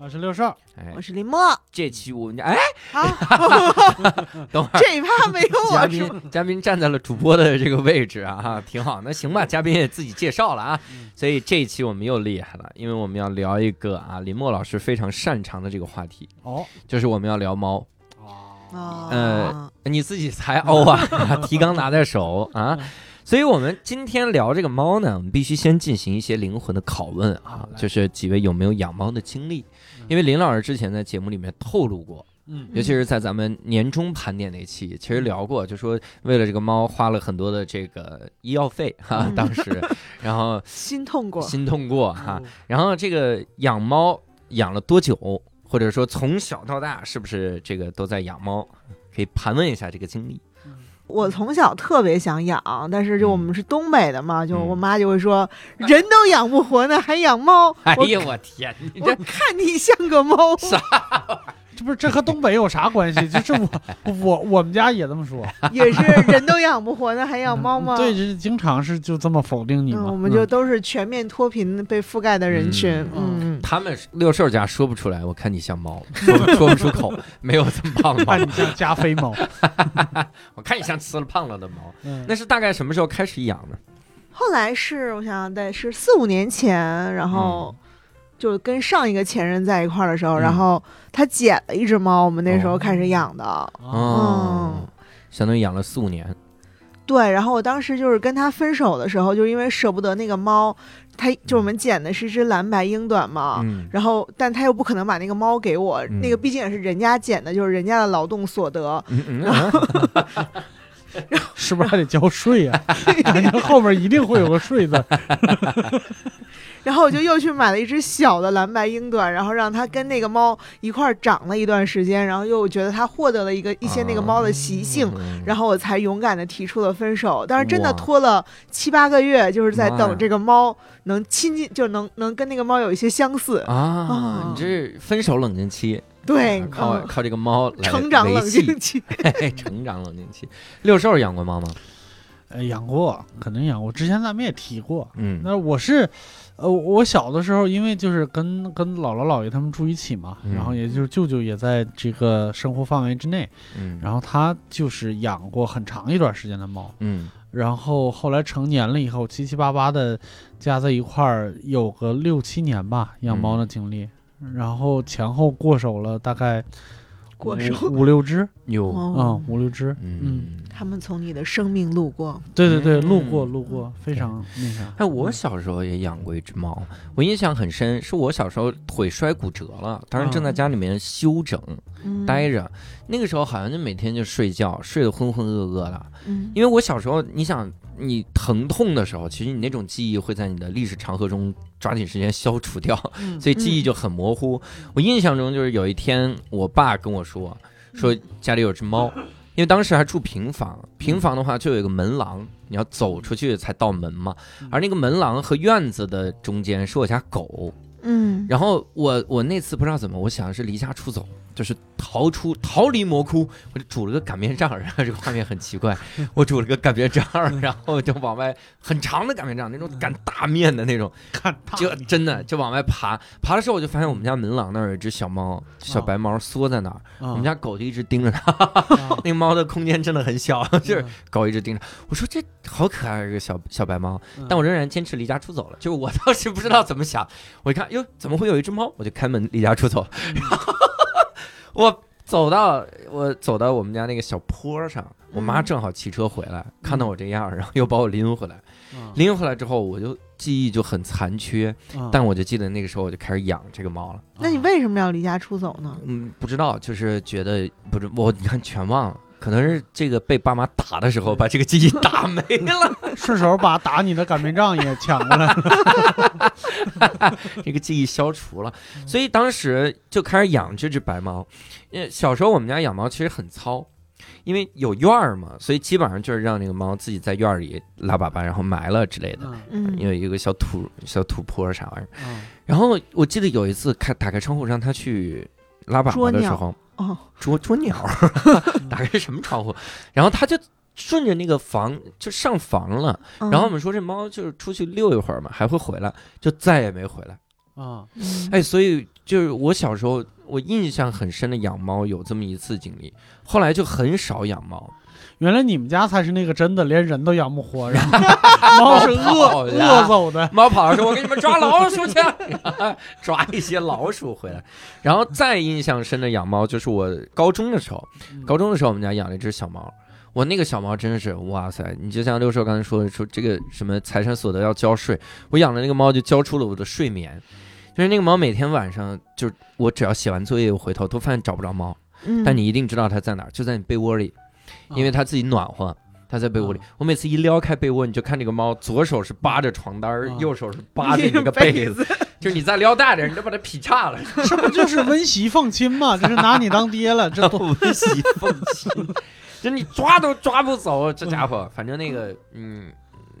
我是六少，哎我，是林默，这期我们家哎，好，等会儿。这一趴没有嘉我嘉，宾嘉宾站在了主播的这个位置啊，哈，挺好。那行吧，嘉宾也自己介绍了啊，所以这一期我们又厉害了，因为我们要聊一个啊，林默老师非常擅长的这个话题，哦，就是我们要聊猫。哦，呃，你自己才欧啊，提纲拿在手啊。所以，我们今天聊这个猫呢，我们必须先进行一些灵魂的拷问啊好，来就是几位有没有养猫的经历？因为林老师之前在节目里面透露过，嗯尤其是在咱们年终盘点那期，其实聊过，就说为了这个猫花了很多的这个医药费哈，嗯当时，然后 心痛过，心痛过哈，然后这个养猫养了多久，或者说从小到大是不是这个都在养猫？可以盘问一下这个经历。我从小特别想养，但是就我们是东北的嘛，就嗯。我妈就会说，人都养不活呢，还养猫。哎。呀，我天，你我这看你像个猫，这不是这和东北有啥关系？就是我我我们家也这么说，也是人都养不活那，还养猫吗？对，就是经常是就这么否定你嗯，我们就都是全面脱贫被覆盖的人群。嗯嗯，他们六兽家说不出来，我看你像猫，说不说不出口，没有这么胖的 猫，看你像加菲猫，我看你像吃了胖了的猫。嗯那是大概什么时候开始养的？后来是我想想，得是四五年前，然后就跟上一个前任在一块儿的时候，嗯然后他捡了一只猫，我们那时候哦开始养的。哦嗯，相当于养了四五年。对，然后我当时就是跟他分手的时候，就是因为舍不得那个猫，他就我们捡的是一只蓝白英短嘛。嗯，然后，但他又不可能把那个猫给我，嗯那个毕竟也是人家捡的，就是人家的劳动所得。嗯嗯嗯 是不是还得交税呀？后面一定会有个税字。然后我就又去买了一只小的蓝白英短，然后让它跟那个猫一块儿长了一段时间，然后又觉得它获得了一个一些那个猫的习性，嗯然后我才勇敢的提出了分手。但是真的拖了七八个月，就是在等这个猫能亲近，就能能跟那个猫有一些相似。啊哦，你这是分手冷静期，对，靠嗯靠这个猫来成长冷静期。成长冷静期。六兽养过猫吗？呃，养过，肯定养过。之前咱们也提过。嗯那我是，呃，我小的时候，因为就是跟跟姥姥姥爷他们住一起嘛，嗯然后也就是舅舅也在这个生活范围之内，嗯，然后他就是养过很长一段时间的猫，嗯。然后后来成年了以后，七七八八的加在一块儿有个六七年吧，养猫的经历，然后前后过手了大概五过手。五六只，有嗯哦，，五六只，嗯。他们从你的生命路过。对对对，嗯。路过路过，非常那啥，哎，我小时候也养过一只猫，我印象很深，是我小时候腿摔骨折了，当时正在家里面休整嗯，待着，那个时候好像就每天就睡觉，睡得浑浑噩噩的。嗯，因为我小时候，你想你疼痛的时候，其实你那种记忆会在你的历史长河中抓紧时间消除掉，嗯所以记忆就很模糊。我印象中就是有一天，我爸跟我说，说家里有只猫，因为当时还住平房，平房的话就有一个门廊，你要走出去才到门嘛，而那个门廊和院子的中间是我家狗。嗯，然后我我那次不知道怎么，我想是离家出走，就是逃出逃离魔窟，我就煮了个擀面杖，然后这个画面很奇怪，我煮了个擀面杖，然后就往外很长的擀面杖，那种擀大面的那种，看就真的就往外爬，爬的时候我就发现我们家门廊那儿有一只小猫，小白猫缩在那儿，我我们家狗就一直盯着它，那个猫的空间真的很小，就是狗一直盯着，我说这好可爱一个小小白猫，但我仍然坚持离家出走了。就是我当时不知道怎么想，我一看，哟，怎么会有一只猫？我就开门离家出走。然后 我走到我走到我们家那个小坡上，我妈正好骑车回来，看到我这样，然后又把我拎回来。嗯拎回来之后，我就记忆就很残缺，嗯但我就记得那个时候我就开始养这个猫了。那你为什么要离家出走呢？嗯，不知道，就是觉得不是我，你看全忘了。可能是这个被爸妈打的时候把这个记忆打没了，顺手把打你的擀面杖也抢过来了。这个记忆消除了，所以当时就开始养这只白猫。呃，小时候我们家养猫其实很糙，因为有院儿嘛，所以基本上就是让那个猫自己在院儿里拉粑粑，然后埋了之类的。因为有一个小土小土坡啥玩意儿。嗯然后我记得有一次开打开窗户让它去拉粑粑的时候，哦，捉捉鸟，打开什么窗户？然后它就顺着那个房就上房了。嗯然后我们说这猫就是出去溜一会儿嘛，还会回来，就再也没回来。啊嗯哎，所以就是我小时候我印象很深的养猫有这么一次经历，后来就很少养猫。原来你们家才是那个真的连人都养不活，然后猫是饿了饿走的。猫跑了说：“我给你们抓老鼠去，抓一些老鼠回来。”然后再印象深的养猫就是我高中的时候，高中的时候我们家养了一只小猫。我那个小猫真的是哇塞！你就像六兽刚才说的，说这个什么财产所得要交税，我养的那个猫就交出了我的睡眠。就是那个猫每天晚上，就是我只要写完作业，我回头都发现找不着猫，嗯但你一定知道它在哪儿，就在你被窝里，因为它自己暖和。它在被窝里，我每次一撩开被窝，你就看这个猫，左手是扒着床单右手是扒着那个被子，就是你再撩大点，你就把它劈叉了，这不就是温习奉亲吗？就是拿你当爹了，这都 温习奉亲，就你抓都抓不走，这家伙，反正那个，嗯，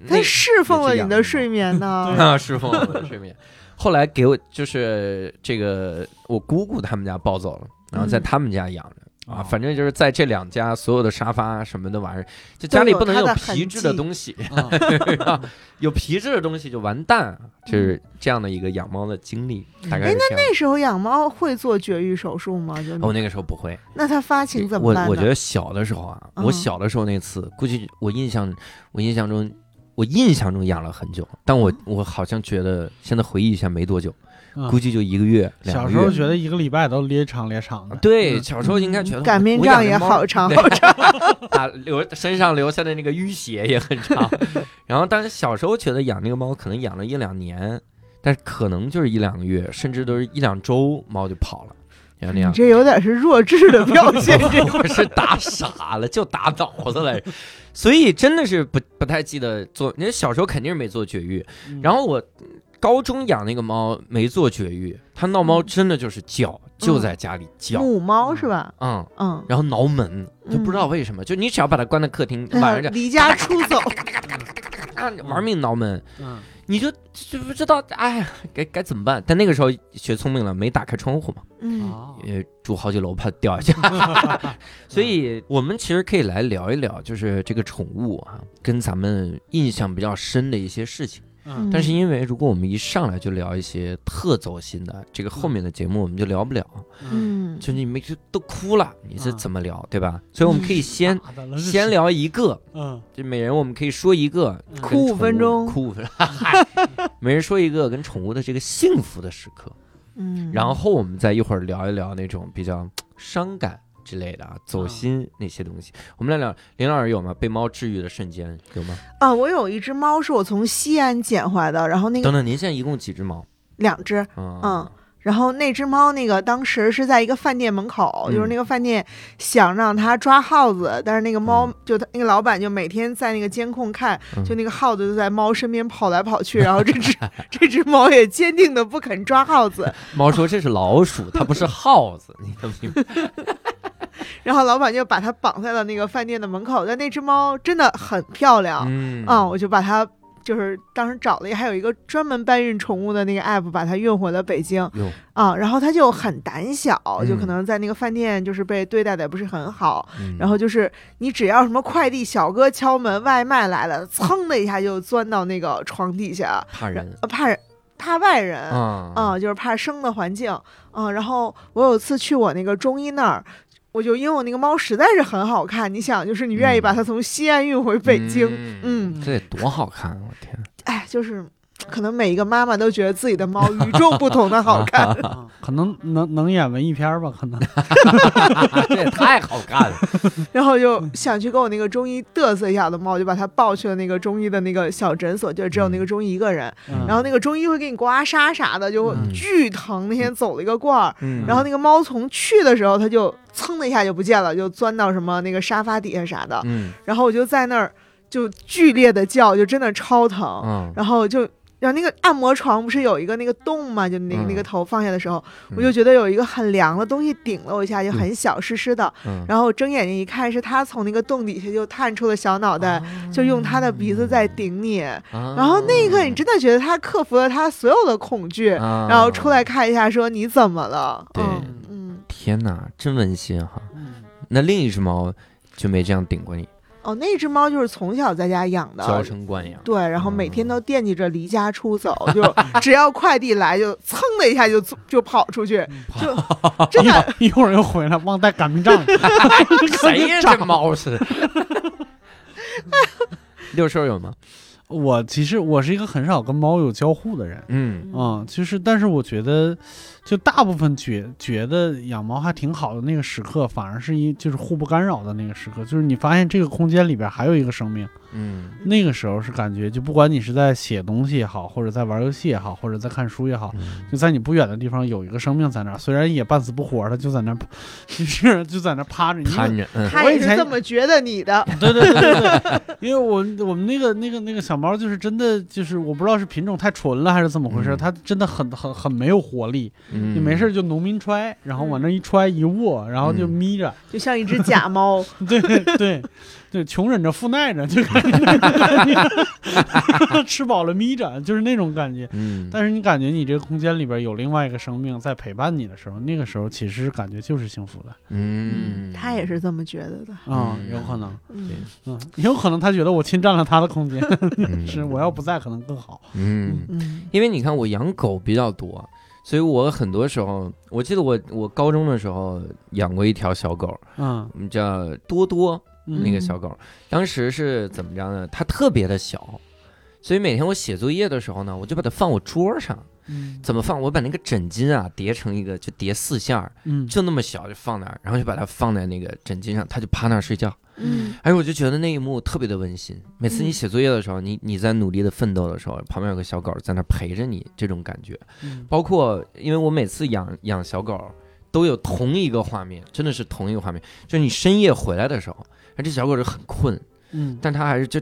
那它侍奉了你的睡眠呢。啊，侍奉了我的睡眠。后来给我就是这个我姑姑他们家抱走了，然后在嗯他们家养着。啊，哦。反正就是在这两家所有的沙发什么的玩意儿，就家里不能有皮质的东西，啊 有皮质的东西就完蛋啊，就是这样的一个养猫的经历，大概哎是这样。那时候养猫会做绝育手术吗？就我那个时候不会，那它发情怎么我办我？我觉得小的时候啊，嗯。我小的时候那次，估计我印象，我印象中，我印象中养了很久，但我我好像觉得现在回忆一下没多久，嗯估计就一个月两小个月。时候觉得一个礼拜都咧长咧长的，对，嗯小时候应该觉得擀面我杖也好长好长。啊，留身上留下的那个淤血也很长。然后，但是小时候觉得养那个猫可能养了一两年，但是可能就是一两个月，甚至都是一两周，猫就跑了，像那样。你这有点是弱智的表现，这我 是打傻了，就打脑子了，所以真的是不不太记得做。你小时候肯定是没做绝育，嗯然后我高中养那个猫没做绝育，它闹猫真的就是叫，就在家里叫，母猫是吧？嗯，嗯，然后挠门，就不知道为什么，就你只要把它关在客厅，晚上就离家出走，啊玩命挠门，嗯你就就不知道，哎呀，该该怎么办？但那个时候学聪明了，没打开窗户嘛，嗯住好几楼怕掉下去。所以，我们其实可以来聊一聊，就是这个宠物啊，跟咱们印象比较深的一些事情。嗯。但是，因为如果我们一上来就聊一些特走心的，这个后面的节目我们就聊不了。嗯，嗯，就你们就都哭了，你是啊怎么聊，对吧？所以我们可以先先聊一个，嗯。就每人我们可以说一个哭五分钟。哭五分钟，嗨 每人说一个跟宠物的这个幸福的时刻，嗯，然后我们再一会儿聊一聊那种比较伤感之类的啊，走心那些东西。我们来聊，林老师有吗？被猫治愈的瞬间有吗？啊，我有一只猫是我从西安捡回来的，然后那个等等，您现在一共几只猫？两只，嗯嗯然后那只猫那个当时是在一个饭店门口，就是嗯那个饭店想让它抓耗子，但是那个猫嗯就他那个老板就每天在那个监控看，嗯就那个耗子就在猫身边跑来跑去，然后这只 这只猫也坚定的不肯抓耗子，猫说这是老鼠，它不是耗子，你能明白？然后老板就把它绑在了那个饭店的门口，但那只猫真的很漂亮，嗯啊，我就把它。就是当时找了一，还有一个专门搬运宠物的那个 app，把它运回了北京哟，啊。然后它就很胆小，就可嗯能在那个饭店就是被对待的也不是很好。嗯然后就是你只要什么快递小哥敲门，外卖来了，噌的一下就钻到那个床底下，怕人呃怕人怕外人。啊啊、就是怕生的环境，嗯、然后我有次去我那个中医那儿，我就因为我那个猫实在是很好看，你想，就是你愿意把它从西安运回北京，嗯。嗯，这得多好看啊！我天，哎，就是可能每一个妈妈都觉得自己的猫与众不同的好看，可能能能演文艺片吧，可能这也太好看了。然后就想去跟我那个中医嘚瑟一下的猫，就把它抱去了那个中医的那个小诊所，就只有那个中医一个人，然后那个中医会给你刮痧啥的，就巨疼，那天走了一个罐儿。然后那个猫从去的时候，它就噌的一下就不见了，就钻到什么那个沙发底下啥的。嗯然后我就在那儿就剧烈的叫，就真的超疼。嗯然后就然后那个按摩床不是有一个那个洞嘛，就那个、那个嗯头放下的时候，嗯。我就觉得有一个很凉的东西顶了我一下，就很小湿湿的。嗯，然后我睁眼睛一看，是他从那个洞底下就探出了小脑袋，就用他的鼻子在顶你。然然后那一刻，你真的觉得他克服了他所有的恐惧，啊。然后出来看一下，说你怎么了？对。嗯嗯，天哪，真温馨哈！嗯。那另一只猫就没这样顶过你，哦，那只猫就是从小在家养的娇。生惯养。对，然后每天嗯都惦记着离家出走，就 只要快递来就噌的一下就就跑出去，就真的一会儿又回来，忘带擀面杖。谁呀？这猫是？六兽有吗？我其实我是一个很少跟猫有交互的人。嗯嗯，其实但是我觉得，就大部分觉觉得养猫还挺好的那个时刻，反而是一就是互不干扰的那个时刻，就是你发现这个空间里边还有一个生命，嗯。那个时候是感觉，就不管你是在写东西也好，或者在玩游戏也好，或者在看书也好，嗯。就在你不远的地方有一个生命在那儿，虽然也半死不活的，就在那儿，就 是就在那儿趴着。你看着，嗯。他也是我以前这么觉得你的。对对对对对，因为我我们那个那个那个小猫就是真的就是我不知道是品种太纯了还是怎么回事，嗯。它真的很很很没有活力，嗯。你没事就农民揣，然后往那一揣一卧，然后就嗯。眯着，就像一只假猫，对对对，穷忍着富耐着，就 吃饱了眯着，就是那种感觉。嗯，但是你感觉你这个空间里边有另外一个生命在陪伴你的时候，那个时候其实感觉就是幸福的嗯，他也是这么觉得的。啊、嗯。有可能，嗯，嗯，有可能他觉得我侵占了他的空间，嗯。是我要不在可能更好。嗯，嗯。因为你看我养狗比较多，所以我很多时候，我记得我我高中的时候养过一条小狗，嗯，我们叫多多嗯那个小狗，当时是怎么着呢？它特别的小，所以每天我写作业的时候呢，我就把它放我桌上。嗯怎么放？我把那个枕巾啊叠成一个，就叠四下儿，嗯，就那么小，就放那儿，然后就把它放在那个枕巾上，它就趴那儿睡觉。嗯哎，我就觉得那一幕特别的温馨。每次你嗯写作业的时候，你你在努力的奋斗的时候，旁边有个小狗在那陪着你，这种感觉。嗯包括因为我每次养养小狗，都有同一个画面，真的是同一个画面，就是你深夜回来的时候，而这小狗是很困，嗯但它还是就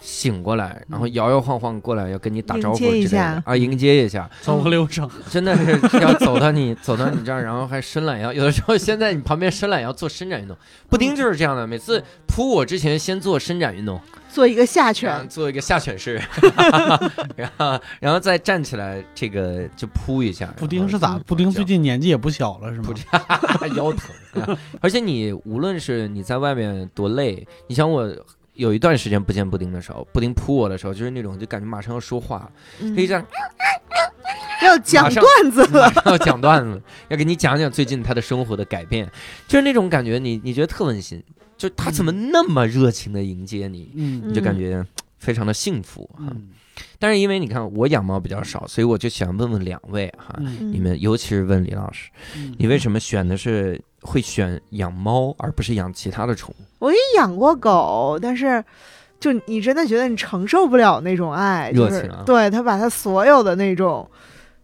醒过来，然后摇摇晃晃过来要跟你打招呼之类的啊，迎接一下，走个流程，真的是要走到你走到你这儿，然后还伸懒腰。有的时候先在你旁边伸懒腰做伸展运动，布丁就是这样的，每次扑我之前先做伸展运动，做一个下犬，做一个下犬式，然后然后再站起来，这个就扑一下。布丁是咋？布丁最近年纪也不小了，是吗？近 腰疼，啊 而且你无论是你在外面多累，你想我。有一段时间不见布丁的时候，布丁扑我的时候，就是那种就感觉马上要说话，嗯。可以这样要讲段子。了。要讲段子，要给你讲讲最近他的生活的改变，就是那种感觉你，你觉得特温馨，就他怎么那么热情的迎接你，嗯。你就感觉非常的幸福哈。嗯。但是因为你看我养猫比较少，所以我就想问问两位哈，嗯。你们尤其是问李老师，嗯。你为什么选的是会选养猫，而不是养其他的宠物？我也养过狗，但是就你真的觉得你承受不了那种爱，就是热情啊对他把他所有的那种。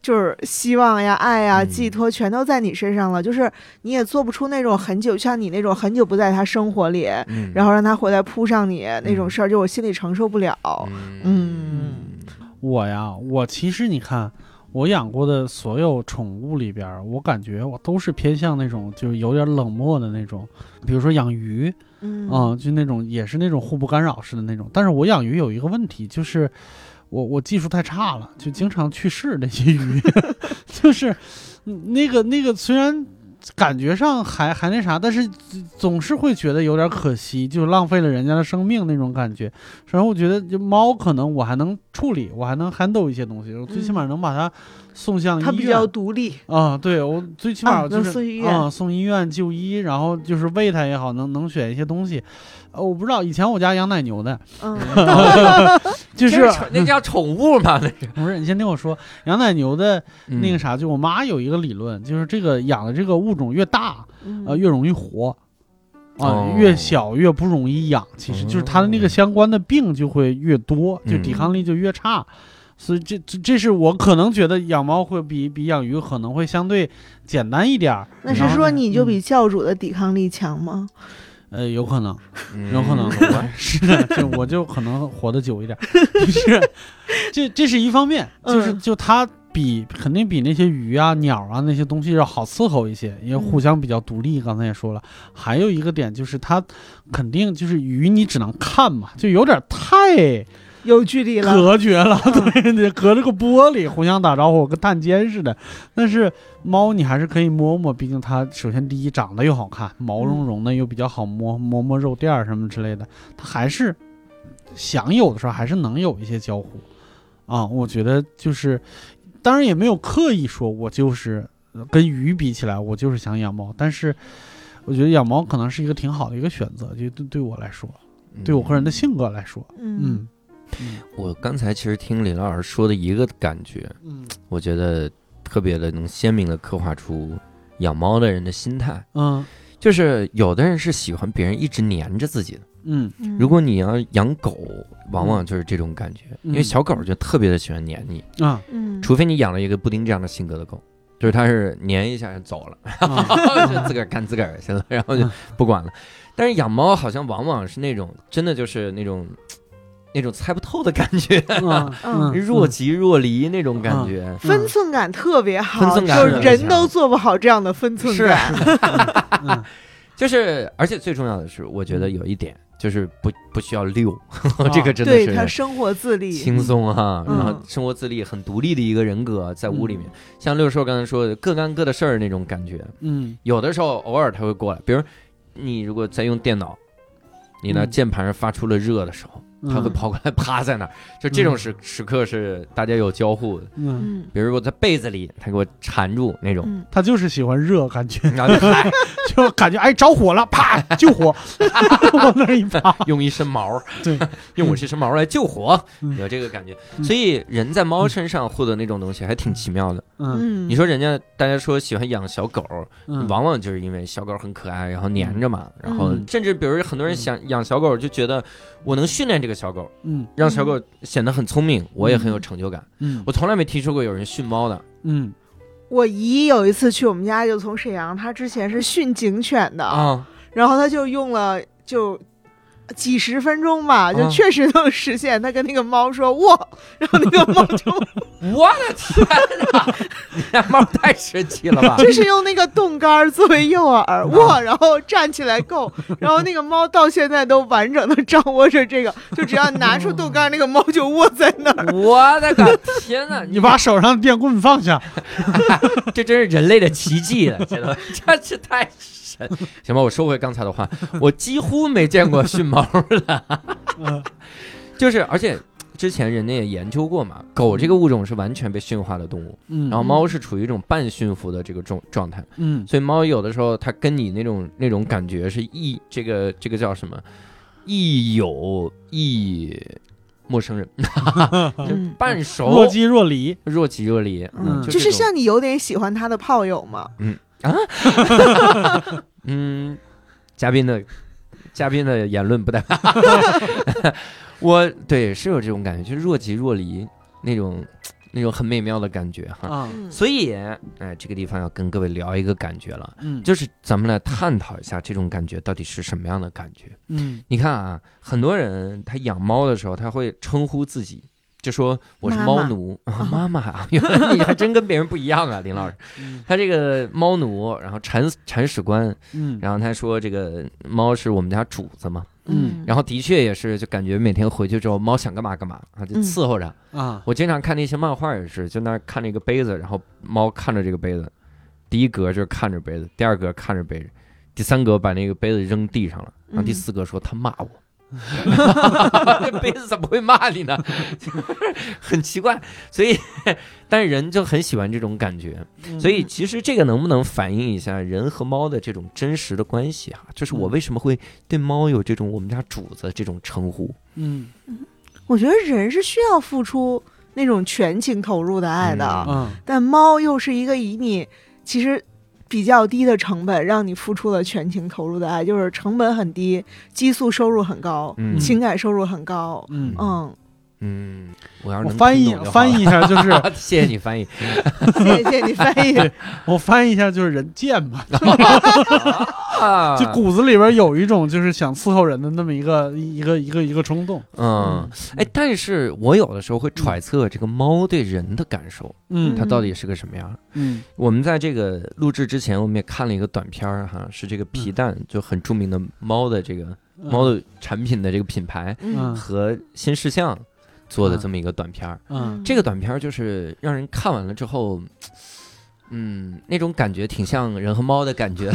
就是希望呀、爱呀、嗯寄托全都在你身上了，就是你也做不出那种很久像你那种很久不在他生活里，嗯然后让他回来扑上你那种嗯事儿，就我心里承受不了。嗯我呀，我其实你看，我养过的所有宠物里边儿，我感觉我都是偏向那种就是有点冷漠的那种，比如说养鱼，嗯啊、就那种也是那种互不干扰式的那种。但是我养鱼有一个问题，就是我我技术太差了，就经常去世那些鱼，就是嗯那个那个虽然。感觉上还还那啥，但是总是会觉得有点可惜，就浪费了人家的生命那种感觉。然后我觉得就猫可能我还能处理，我还能 handle 一些东西，我最起码能把它送向医院。他比较独立，啊，对我最起码啊就是能送医院。啊，送医院就医，然后就是喂它也好，能能选一些东西。呃，我不知道以前我家养奶牛的，嗯，就是那叫宠物嘛，那个。不是你先听我说，养奶牛的嗯。那个啥，就我妈有一个理论，就是这个养的这个物种越大，呃，嗯越容易活。啊哦，越小越不容易养，其实就是它的那个相关的病就会越多，就抵抗力就越差，所以这这这是我可能觉得养猫会比比养鱼可能会相对简单一点儿。那是说你就嗯比教主的抵抗力强吗？呃，有可能，嗯有可能，我是的，就我就可能活得久一点，就是这这是一方面，就是嗯就它比肯定比那些鱼啊、鸟啊那些东西要好伺候一些，因为互相比较独立。刚才也说了，还有一个点就是它肯定就是鱼，你只能看嘛，就有点太有距离了。隔绝了，对，得隔着个玻璃互相打招呼，跟探监似的。但是猫你还是可以摸摸，毕竟它首先第一长得又好看，毛茸茸的又比较好摸，摸摸肉垫儿什么之类的，它还是想有的时候还是能有一些交互啊。我觉得就是，当然也没有刻意说我就是呃跟鱼比起来，我就是想养猫，但是我觉得养猫可能是一个挺好的一个选择，就对对我来说，对我个人的性格来说，嗯嗯嗯。我刚才其实听李老师说的一个感觉，嗯。我觉得特别的能鲜明的刻画出养猫的人的心态，嗯。就是有的人是喜欢别人一直黏着自己的，嗯。嗯。如果你要养狗，往往就是这种感觉，嗯。因为小狗就特别的喜欢黏你，啊。嗯。除非你养了一个布丁这样的性格的狗。就是它是黏一下就走了，啊。就自个儿干自个儿去了，然后就嗯不管了。但是养猫好像往往是那种真的就是那种那种猜不透的感觉 嗯嗯若即若离那种感觉。分寸感特别好，分寸感就是人都做不好这样的分寸是感。嗯就是，而且最重要的是，我觉得有一点就是不不需要遛，这个真的对他生活自立，轻松哈，嗯然后生活自立很独立的一个人格在屋里面嗯。像六兽刚才说的，各干各的事儿那种感觉，嗯有的时候偶尔他会过来，比如你如果在用电脑，你那嗯键盘上发出了热的时候，嗯，他会跑过来趴在那儿，就这种时时刻是大家有交互的。嗯，嗯。比如我在被子里，他给我缠住那种，嗯，他就是喜欢热，感觉然后就嗨，就感觉哎着火了，啪救火，往那儿一趴，用一身毛，对，用我这身毛来救火，嗯有这个感觉。嗯。所以人在猫身上获得那种东西还挺奇妙的。嗯。嗯，你说人家大家说喜欢养小狗，嗯，往往就是因为小狗很可爱，然后黏着嘛，然后嗯。甚至比如很多人想养小狗，就觉得我能训练这个小狗，嗯。让小狗显得很聪明，我也很有成就感。嗯。我从来没听说过有人训猫的。嗯。我姨有一次去我们家，就从沈阳，她之前是训警犬的，啊，然后她就用了就。几十分钟吧，就啊确实能实现。他跟那个猫说“哇”，然后那个猫就 我的天哪！你家猫太神奇了吧？就是用那个冻干作为诱饵，哇，然后站起来够，然后那个猫到现在都完整的掌握着这个，就只要拿出冻干，那个猫就卧在那儿。我的个天哪！你把手上的电棍放下，这真是人类的奇迹了，真的这这太神。行吧，我收回刚才的话，我几乎没见过训猫的，嗯 就是而且之前人家也研究过嘛，狗这个物种是完全被驯化的动物，嗯，然后猫是处于一种半驯服的这个状状态，嗯所以猫有的时候它跟你那种那种感觉是异，这个这个叫什么？亦友亦陌生人，嗯半熟若即若离，若即若离，嗯就是像你有点喜欢他的炮友嘛，嗯，嘉宾的嘉宾的言论不代表。我对是有这种感觉，就是若即若离那种那种很美妙的感觉哈。啊。嗯所以，哎，这个地方要跟各位聊一个感觉了，嗯。就是咱们来探讨一下这种感觉到底是什么样的感觉。嗯。你看啊，很多人他养猫的时候，他会称呼自己，就说我是猫奴，啊妈。妈啊，原来你还真跟别人不一样啊，林老师。嗯。他这个猫奴，然后铲铲屎官，嗯。然后他说这个猫是我们家主子嘛，嗯。然后的确也是，就感觉每天回去之后，猫想干嘛干嘛啊，就嗯伺候着。啊。我经常看那些漫画也是，就那儿看着一个杯子，然后猫看着这个杯子，第一格就是看着杯子，第二格看着杯子，第三格把那个杯子扔地上了，然后第嗯。四格说他骂我。这 杯子怎么会骂你呢？很奇怪，所以，但是人就很喜欢这种感觉，嗯所以其实这个能不能反映一下人和猫的这种真实的关系啊？就是我为什么会对猫有这种我们家主子这种称呼？嗯我觉得人是需要付出那种全情投入的爱的，但猫又是一个以你其实比较低的成本让你付出了全情投入的爱，就是成本很低，激素收入很高，嗯情感收入很高。嗯嗯，嗯，我要是我翻译 翻译一下，就是 谢谢你翻译。谢谢你翻译。我翻译一下，就是人贱嘛，啊 就骨子里边有一种就是想伺候人的那么一个一个一个一个冲动。嗯，哎，但是我有的时候会揣测这个猫对人的感受，嗯。它到底是个什么样。嗯。我们在这个录制之前，我们也看了一个短片儿哈，是这个皮蛋，就很著名的猫的这个猫的产品的这个品牌嗯。和新事项做的这么一个短片儿。嗯这个短片儿就是让人看完了之后。嗯，那种感觉挺像人和猫的感觉，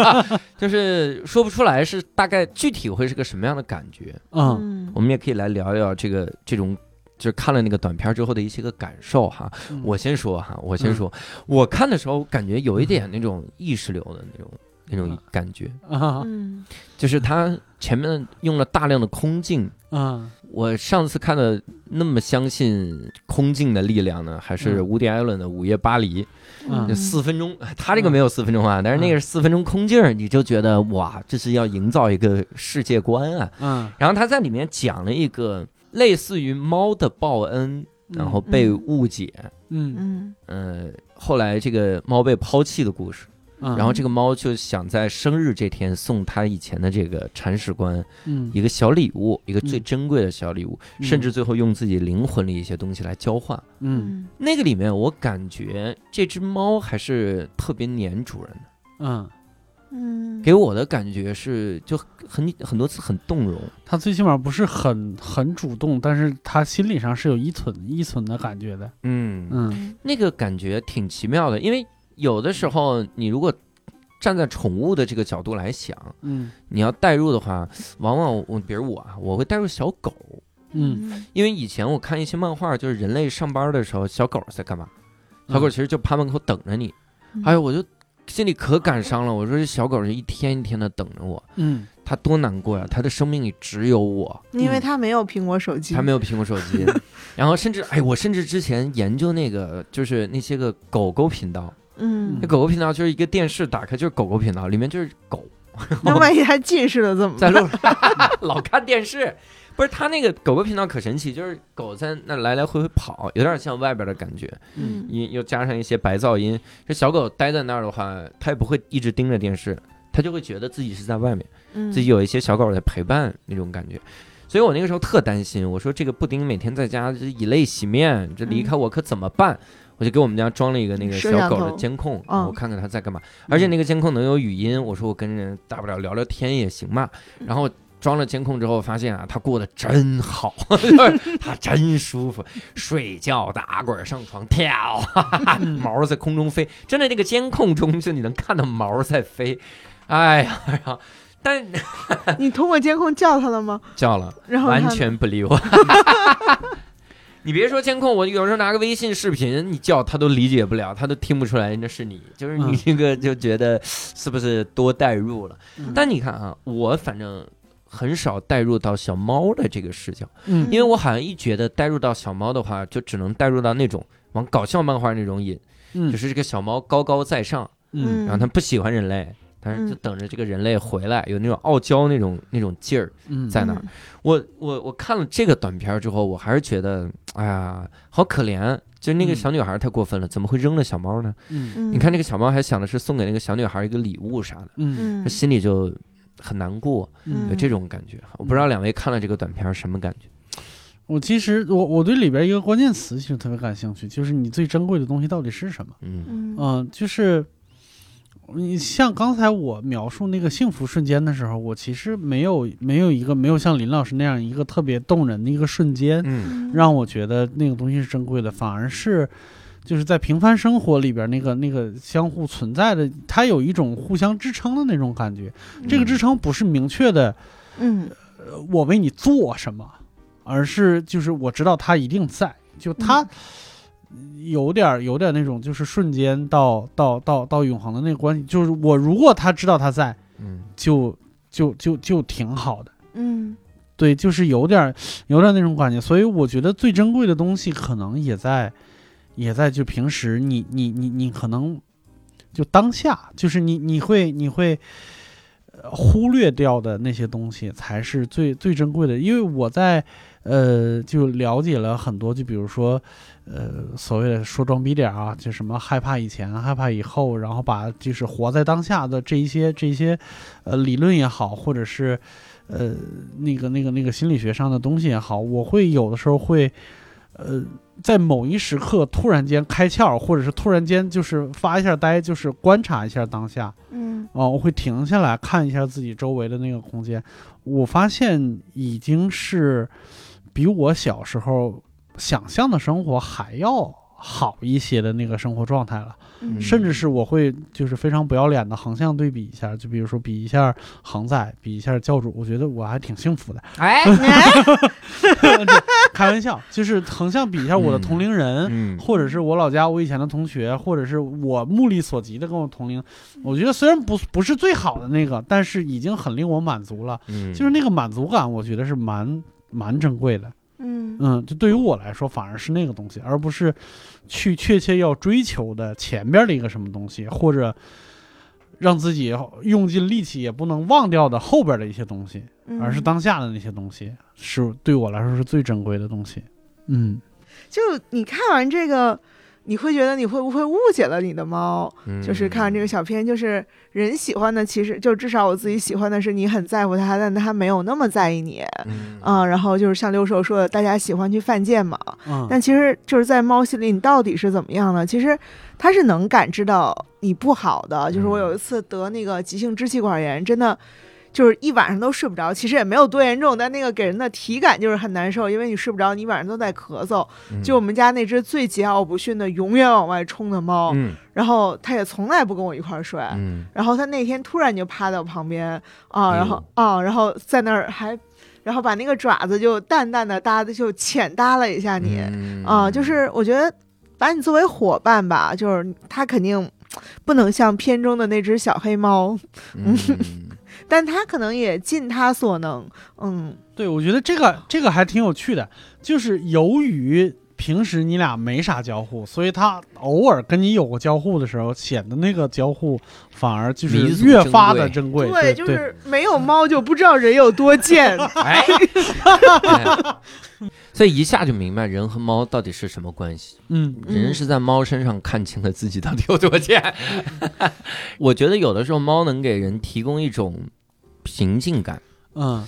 就是说不出来是大概具体会是个什么样的感觉。嗯嗯我们也可以来聊一聊这个这种，就是看了那个短片之后的一些个感受哈。嗯我先说哈，我先说，我看的时候感觉有一点那种意识流的那种那种感觉，啊嗯就是他前面用了大量的空镜。啊我上次看的那么相信空镜的力量呢，还是嗯。伍迪·艾伦的《午夜巴黎》，嗯。就四分钟，他这个没有四分钟啊，但是那个是四分钟空镜儿，你就觉得哇，这是要营造一个世界观啊。嗯，然后他在里面讲了一个类似于猫的报恩，然后被误解，嗯。嗯。呃，后来这个猫被抛弃的故事。嗯，然后这个猫就想在生日这天送他以前的这个铲屎官嗯。一个小礼物，一个最嗯。珍贵的小礼物，嗯。甚至最后用自己灵魂里一些东西来交换。嗯。那个里面我感觉这只猫还是特别黏主人。的，嗯，嗯，给我的感觉是就很很多次很动容。他最起码不是很很主动，但是他心理上是有依存依存的感觉的。嗯。嗯。那个感觉挺奇妙的，因为有的时候你如果站在宠物的这个角度来想，嗯你要代入的话，往往我比如我啊，我会代入小狗，嗯因为以前我看一些漫画，就是人类上班的时候，小狗在干嘛？嗯小狗其实就趴门口等着你，哎呦，我就心里可感伤了。我说这小狗是一天一天的等着我，嗯它多难过呀！它的生命里只有我，因为它没有苹果手机，它没有苹果手机。然后甚至哎，我甚至之前研究那个，就是那些个狗狗频道，嗯那，狗狗频道就是一个电视打开就是狗狗频道，里面就是狗 那万一还近视了怎么在路上 老看电视。不是它那个狗狗频道可神奇，就是狗在那来来回回跑，有点像外边的感觉，嗯音又加上一些白噪音。这小狗待在那儿的话，它也不会一直盯着电视，它就会觉得自己是在外面，嗯自己有一些小狗在陪伴那种感觉。所以我那个时候特担心，我说这个布丁每天在家以泪洗面，这离开我可怎么办？我就给我们家装了一个那个小狗的监控，嗯我看看它在干嘛。而且那个监控能有语音，我说我跟人大不了聊聊天也行嘛。然后装了监控之后，发现啊，它过得真好，就是它真舒服，睡觉、打滚、上床跳，哈哈哈毛在空中飞，真的那个监控中就你能看到毛在飞。哎呀，然后但你通过监控叫他了吗？叫了。然后完全不理我。你别说监控，我有时候拿个微信视频，你叫他都理解不了，他都听不出来那是你，就是你嗯这个就觉得是不是多代入了？嗯 但你看啊，我反正很少带入到小猫的这个视角，嗯因为我好像一觉得带入到小猫的话，就只能带入到那种往搞笑漫画那种引，嗯就是这个小猫高高在上，嗯然后它不喜欢人类。但是就嗯等着这个人类回来，有那种傲娇那种那种劲儿，嗯在那儿？我我我看了这个短片之后，我还是觉得，哎呀，好可怜。就那个嗯小女孩太过分了，怎么会扔了小猫呢？嗯嗯你看那个小猫还想的是送给那个小女孩一个礼物啥的，嗯嗯，心里就很难过，嗯有这种感觉。我不知道两位看了这个短片什么感觉？我其实我我对里边一个关键词其实特别感兴趣，就是你最珍贵的东西到底是什么？嗯嗯嗯、就是你像刚才我描述那个幸福瞬间的时候，我其实没有没有一个没有像林老师那样一个特别动人的一个瞬间，嗯让我觉得那个东西是珍贵的，反而是。就是在平凡生活里边，那个那个相互存在的，它有一种互相支撑的那种感觉。这个支撑不是明确的，嗯呃我为你做什么，而是就是我知道他一定在，就他有点儿有点儿那种就是瞬间到到到到永恒的那个关系，就是我如果他知道他在，嗯就就就就挺好的。嗯对，就是有点儿有点儿那种感觉，所以我觉得最珍贵的东西可能也在也在就平时你你你你可能就当下，就是你你会你会呃忽略掉的那些东西才是最最珍贵的。因为我在呃，就了解了很多，就比如说，呃，所谓的说装逼点儿啊，就什么害怕以前，害怕以后，然后把就是活在当下的这一些这一些，呃，理论也好，或者是呃那个那个那个心理学上的东西也好，我会有的时候会，呃，在某一时刻突然间开窍，或者是突然间就是发一下呆，就是观察一下当下。嗯哦，我会停下来看一下自己周围的那个空间，我发现已经是比我小时候想象的生活还要好一些的那个生活状态了。嗯，甚至是我会就是非常不要脸的横向对比一下，就比如说比一下恒仔，比一下教主，我觉得我还挺幸福的。哎，开玩笑，就是横向比一下我的同龄人。嗯或者是我老家我以前的同学，或者是我目力所及的跟我同龄，我觉得虽然不不是最好的那个，但是已经很令我满足了。嗯，就是那个满足感，我觉得是蛮蛮珍贵的。嗯。嗯，就对于我来说，反而是那个东西，而不是去确切要追求的前边的一个什么东西，或者让自己用尽力气也不能忘掉的后边的一些东西，嗯，而是当下的那些东西，是对我来说是最珍贵的东西。嗯，就你看完这个，你会觉得你会不会误解了你的猫？嗯就是看完这个小片，就是人喜欢的，其实就至少我自己喜欢的是你很在乎它，但它没有那么在意你。嗯啊、然后就是像六兽说的，大家喜欢去犯贱嘛，嗯但其实就是在猫心里，你到底是怎么样呢？其实它是能感知到你不好的。就是我有一次得那个急性支气管炎，真的就是一晚上都睡不着。其实也没有多严重，但那个给人的体感就是很难受，因为你睡不着，你晚上都在咳嗽。嗯就我们家那只最桀骜不驯的、永远往外冲的猫，嗯然后它也从来不跟我一块儿睡。嗯然后它那天突然就趴在我旁边啊，然后啊，然后在那儿还，然后把那个爪子就淡淡的搭的就浅搭了一下你。嗯啊，就是我觉得把你作为伙伴吧，就是它肯定不能像片中的那只小黑猫，嗯但他可能也尽他所能，嗯。对，我觉得这个这个还挺有趣的，就是由于平时你俩没啥交互，所以他偶尔跟你有过交互的时候，显得那个交互反而就是越发珍贵的珍贵。对，就是没有猫就不知道人有多贱，哎，哎所以一下就明白人和猫到底是什么关系。嗯人是在猫身上看清了自己到底有多贱。我觉得有的时候猫能给人提供一种平静感，嗯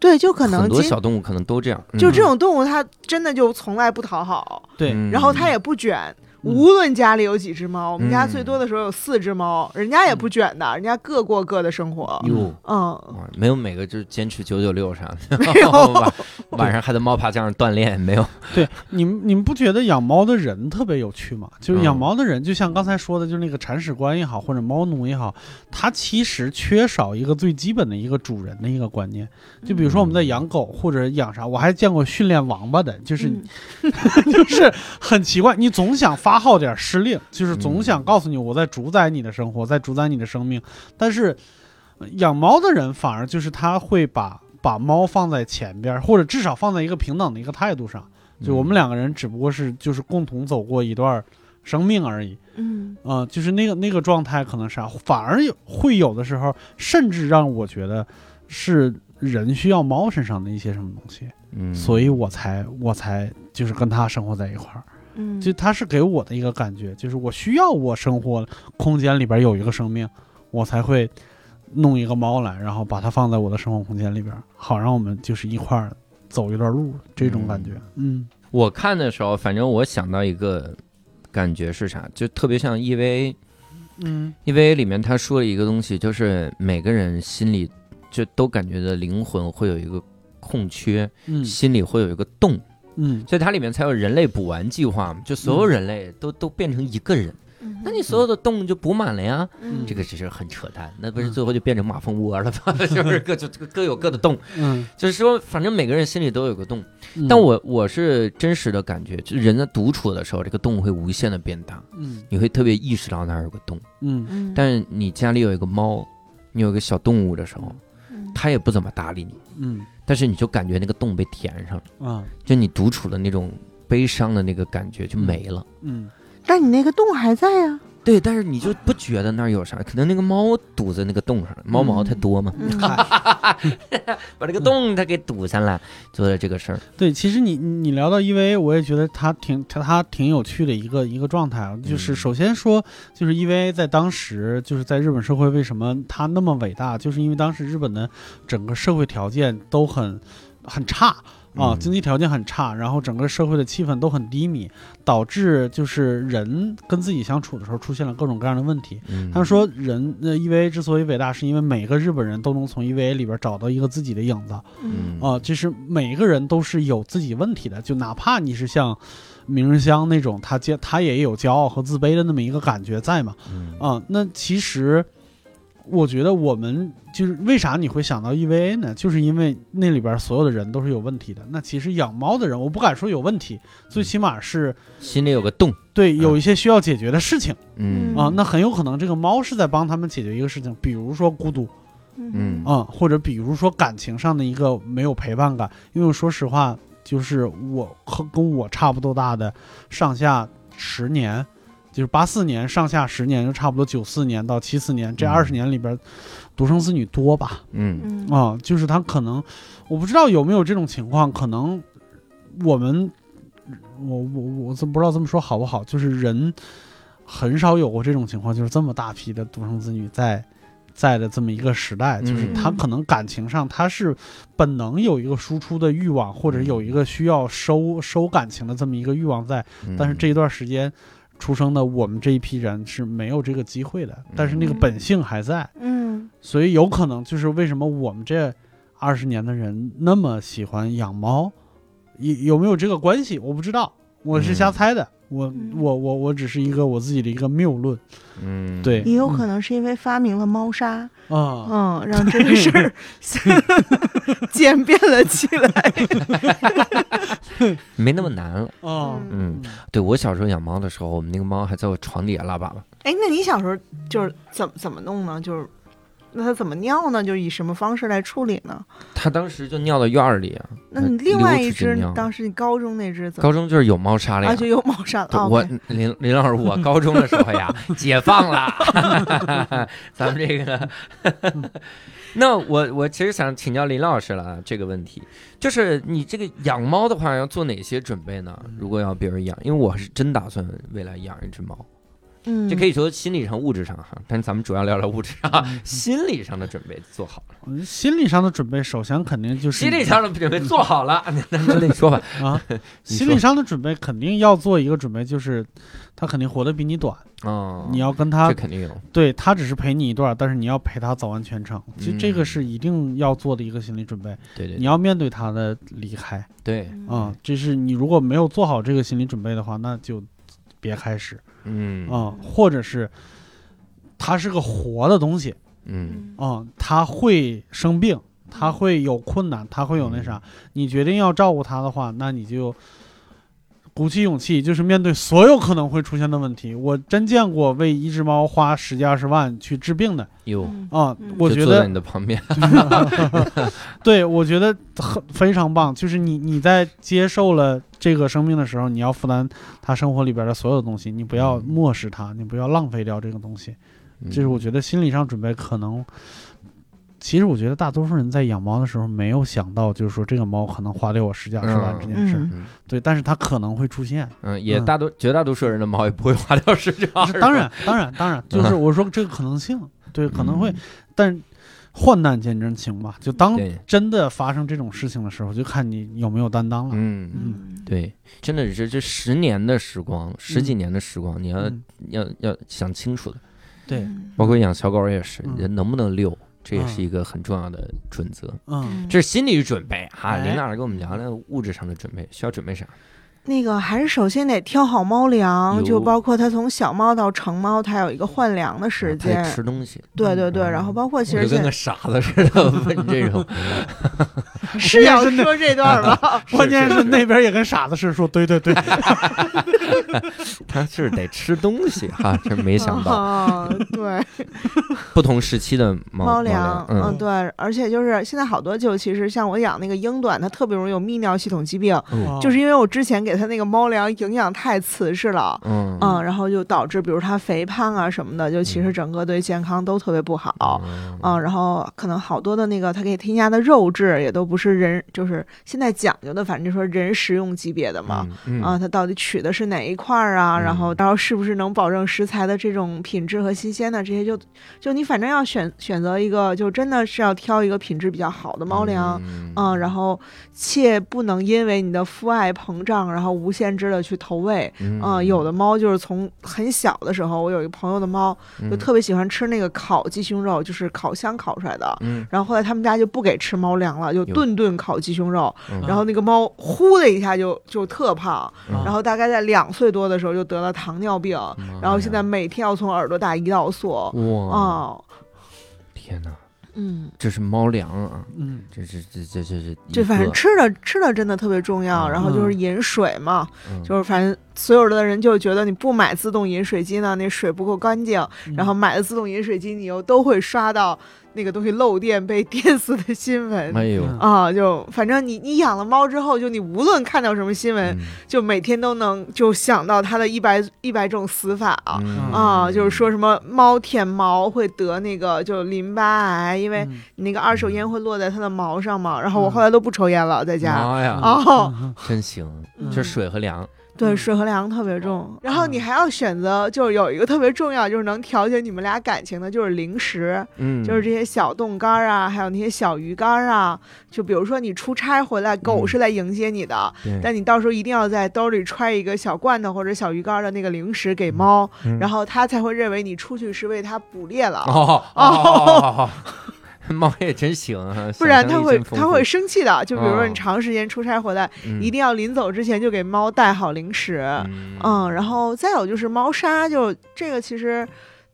对，就可能很多小动物可能都这样。就这嗯种动物，它真的就从来不讨好，对，嗯然后它也不卷。无论家里有几只猫，我们家最多的时候有四只猫，人家也不卷的，人家各过各的生活。哟。嗯，没有每个就是坚持九九六啥的，没有晚晚上还在猫爬架上锻炼，没有。对，你们你们不觉得养猫的人特别有趣吗？就是养嗯猫的人，就像刚才说的，就是那个铲屎官也好，或者猫奴也好，他其实缺少一个最基本的一个主人的一个观念。就比如说我们在养狗或者养啥，我还见过训练王八的，就是、嗯就是很奇怪，你总想发号点施令，就是总嗯。想告诉你我在主宰你的生活，在主宰你的生命，但是呃养猫的人反而就是他会把把猫放在前边儿，或者至少放在一个平等的一个态度上。就我们两个人只不过是就是共同走过一段生命而已，嗯。啊、就是那个那个状态可能是啥，反而有会有的时候，甚至让我觉得是人需要猫身上的一些什么东西，嗯，所以我才我才就是跟他生活在一块儿，嗯，就它是给我的一个感觉，就是我需要我生活空间里边有一个生命，我才会弄一个猫来，然后把它放在我的生活空间里边，好让我们就是一块儿走一段路，这种感觉，嗯。我看的时候，反正我想到一个感觉是啥，就特别像 EVA。嗯。EVA 里面他说了一个东西，就是每个人心里就都感觉的灵魂会有一个空缺，嗯。心里会有一个洞，嗯。所以它里面才有人类补完计划嘛，就所有人类都、都变成一个人，嗯。那你所有的洞就补满了呀。嗯。这个其实很扯淡，那不是最后就变成马蜂窝了吗？就是各就各有各的洞，嗯，就是说，反正每个人心里都有个洞。嗯。但我我是真实的感觉，就是人在独处的时候，这个洞会无限的变大，嗯。你会特别意识到那儿有个洞。嗯。嗯，但是你家里有一个猫，你有个小动物的时候，嗯。它也不怎么搭理你，嗯但是你就感觉那个洞被填上了，啊。就你独处的那种悲伤的那个感觉就没了。嗯。但你那个洞还在呀，对，但是你就不觉得那儿有啥？可能那个猫堵在那个洞上了，猫毛太多嘛，嗯 把这个洞它给堵上了，做的这个事儿。对，其实你你聊到 EVA，我也觉得它挺它它挺有趣的一个一个状态啊。就是嗯首先说，就是 EVA 在当时就是在日本社会为什么它那么伟大，就是因为当时日本的整个社会条件都很很差。啊，嗯经济条件很差，然后整个社会的气氛都很低迷，导致就是人跟自己相处的时候出现了各种各样的问题。嗯他们说人那 EVA 之所以伟大，是因为每个日本人都能从 EVA 里边找到一个自己的影子。啊，就是每一个人都是有自己问题的，就哪怕你是像明日香那种，他骄他也有骄傲和自卑的那么一个感觉在嘛。嗯啊，那其实我觉得我们就是为啥你会想到 EVA 呢？就是因为那里边所有的人都是有问题的。那其实养猫的人，我不敢说有问题，最起码是心里有个洞。对有一些需要解决的事情嗯啊。那很有可能这个猫是在帮他们解决一个事情，比如说孤独。嗯啊、或者比如说感情上的一个没有陪伴感，因为说实话，就是我和跟我差不多大的上下十年，就是八四年上下十年，就差不多九四年到七四年这嗯二十年里边，独生子女多吧？嗯。嗯。啊、就是他可能我不知道有没有这种情况，可能我们我我我这不知道这么说好不好，就是人很少有过这种情况，就是这么大批的独生子女在。在的这么一个时代，就是嗯。他可能感情上他是本能有一个输出的欲望，或者有一个需要收收感情的这么一个欲望在，嗯。但是这一段时间出生的我们这一批人是没有这个机会的，但是那个嗯本性还在，嗯所以有可能就是为什么我们这二十年的人那么喜欢养猫，有有没有这个关系？我不知道，我是瞎猜的。嗯我我我我只是一个我自己的一个谬论。嗯对，也有可能是因为发明了猫砂，啊，嗯，让这个事儿 简便了起来。没那么难了。哦，嗯，对我小时候养猫的时候，我们那个猫还在我床底下拉粑粑。哎，那你小时候就是怎么怎么弄呢？就是那它怎么尿呢？就是以什么方式来处理呢？它当时就尿到院儿里啊。那你另外一只，当时你高中那只怎么高中就是有猫砂了呀啊？就有猫砂了我林林老师，我高中的时候呀，解放了，咱们这个。那我我其实想请教林老师了啊，这个问题就是你这个养猫的话要做哪些准备呢？如果要别人养，因为我是真打算未来养一只猫，嗯，这可以说心理上、物质上哈，但是咱们主要聊聊物质上，嗯。心理上的准备做好了，嗯心理上的准备，首先肯定就是心理上的准备做好了，那 那那你说吧，啊，心理上的准备肯定要做一个准备，就是他肯定活得比你短，哦，你要跟他这肯定有，对他只是陪你一段，但是你要陪他走完全程，其实这个嗯。是一定要做的一个心理准备。对对。你要面对他的离开。对，啊、这是你如果没有做好这个心理准备的话，那就别开始嗯啊、或者是它是个活的东西嗯啊、它会生病，它会有困难，它会有那啥，你决定要照顾它的话，那你就。鼓起勇气，就是面对所有可能会出现的问题。我真见过为一只猫花十几二十万去治病的有，嗯啊、嗯我觉得坐在你的旁边，对，我觉得很非常棒。就是你你在接受了这个生命的时候，你要负担他生活里边的所有东西，你不要嗯。漠视它，你不要浪费掉这个东西。嗯。这是我觉得心理上准备可能。其实我觉得大多数人在养猫的时候没有想到，就是说这个猫可能花掉我十几二十万这件事对，但是它可能会出现。嗯，也嗯。大多绝大多数人的猫也不会花掉十几二十。万，当然，当然，当然，就是我说这个可能性，对，可能会，嗯。但患难见真情吧，就当，真的发生这种事情的时候，就看你有没有担当了。嗯，嗯。对，真的是这十年的时光，十几年的时光，你要嗯。要要想清楚的，对，嗯。包括养小狗也是，嗯。人能不能遛，这也嗯。是一个很重要的准则。嗯。这是心理准备哈，哎。林老师跟我们聊聊物质上的准备，需要准备啥？那个还是首先得挑好猫粮，就包括它从小猫到成猫，它有一个换粮的时间。吃东西，对对对，嗯。然后包括其实跟个傻子似的问这种，是要说这段吗？关键是那边也跟傻子似的说，对对对，他是得吃东西哈，真没想到。啊，对，不同时期的猫猫粮，嗯，嗯，对，而且就是现在好多就其实像我养那个英短，它特别容易有泌尿系统疾病，哦。就是因为我之前给它它那个猫粮营养太瓷实了。嗯嗯，然后就导致，比如它肥胖啊什么的，就其实整个对健康都特别不好。嗯嗯，然后可能好多的那个它给添加的肉质也都不是人，就是现在讲究的，反正就说人食用级别的嘛。嗯啊，它到底取的是哪一块儿啊？然后嗯然后是不是能保证食材的这种品质和新鲜呢？这些就就你反正要选选择一个，就真的是要挑一个品质比较好的猫粮。嗯嗯，然后切不能因为你的父爱膨胀，然后无限制的去投喂。嗯，有的猫就是从很小的时候，我有一个朋友的猫就特别喜欢吃那个烤鸡胸肉，就是烤箱烤出来的。嗯，然后后来他们家就不给吃猫粮了，就顿顿烤鸡胸肉。嗯然后那个猫呼的一下就就特胖，嗯然后大概在两岁多的时候就得了糖尿病，然后现在每天要从耳朵打胰岛素。哇，啊，天哪，嗯，这是猫粮啊，嗯。这是这这这是一这反正吃的吃的真的特别重要，嗯。然后就是饮水嘛，嗯。就是反正所有的人就觉得你不买自动饮水机呢，那水不够干净，嗯。然后买了自动饮水机，你又都会刷到那个东西漏电被电死的新闻。哎呦，嗯。啊，就反正你你养了猫之后，就你无论看到什么新闻，嗯。就每天都能就想到它的一百一百种死法啊。嗯。啊，就是说什么猫舔毛会得那个就淋巴癌，因为嗯。你那个二手烟会落在它的毛上嘛。然后我后来都不抽烟了，在家。妈呀，哦，嗯。真行，嗯。就是水和粮，对，嗯。水和粮特别重。然后你还要选择，就是有一个特别重要，就是能调节你们俩感情的，就是零食，嗯，就是这些小冻干啊，还有那些小鱼干啊。就比如说你出差回来，狗嗯。是来迎接你的，对。但你到时候一定要在兜里揣一个小罐头或者小鱼干的那个零食给猫，嗯。然后它才会认为你出去是为它捕猎了。哦哦哦。哦，猫也真行啊，不然它会它会生气的。就比如说哦你长时间出差回来，嗯一定要临走之前就给猫带好零食。嗯嗯，然后再有就是猫砂，就这个其实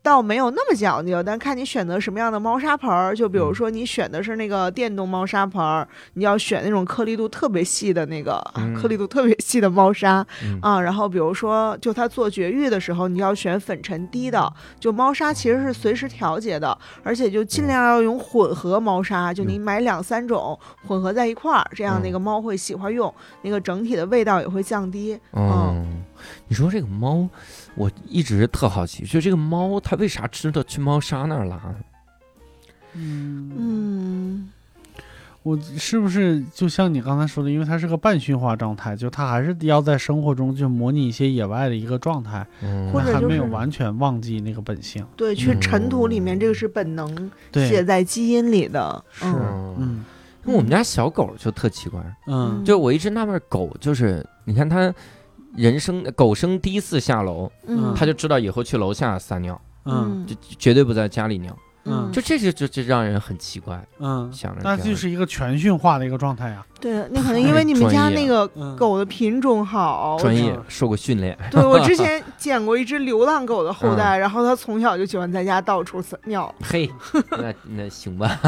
倒没有那么讲究，但看你选择什么样的猫砂盆儿。就比如嗯说你选的是那个电动猫砂盆儿，你要选那种颗粒度特别细的那个、嗯颗粒度特别细的猫砂嗯啊。然后比如说，就它做绝育的时候，你要选粉尘低的。就猫砂其实是随时调节的，而且就尽量要用混合猫砂，就你买两三种混合在一块儿，这样那嗯个猫会喜欢用，那个整体的味道也会降低。嗯，你说这个猫，我一直特好奇，就这个猫它为啥知道去猫砂那儿拉呢？嗯，嗯。我是不是就像你刚才说的，因为它是个半驯化状态，就它还是要在生活中就模拟一些野外的一个状态，嗯或者还没有完全忘记那个本性。对，去嗯尘土里面，这个是本能写，在基因里的。是嗯，嗯因为我们家小狗就特奇怪，嗯就我一直纳闷，狗就是你看它人生狗生第一次下楼，嗯，他就知道以后去楼下撒尿，嗯就绝对不在家里尿，嗯就这就就就让人很奇怪，嗯，想着那这就是一个全驯化的一个状态啊。对，那可能因为 你们家那个嗯，狗的品种好。专业嗯受过训练，对我之 前捡过一只流浪狗的后嗯代，然后它从小就喜欢在家到处撒尿。嘿，那那行吧。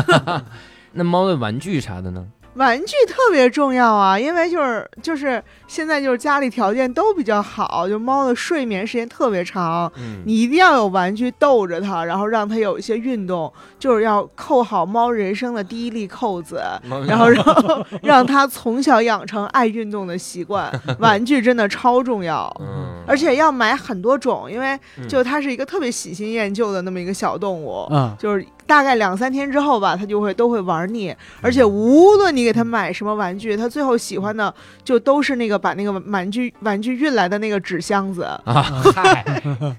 那猫的玩具啥的呢？玩具特别重要啊，因为就是就是现在就是家里条件都比较好，就猫的睡眠时间特别长，嗯，你一定要有玩具逗着它，然后让它有一些运动，就是要扣好猫人生的第一粒扣子，然后让让它从小养成爱运动的习惯。玩具真的超重要，嗯，而且要买很多种，因为嗯就它是一个特别喜新厌旧的那么一个小动物。嗯就是大概两三天之后吧，他就会都会玩腻，而且无论你给他买什么玩具，他最后喜欢的就都是那个把那个玩具玩具运来的那个纸箱子。啊，嗨，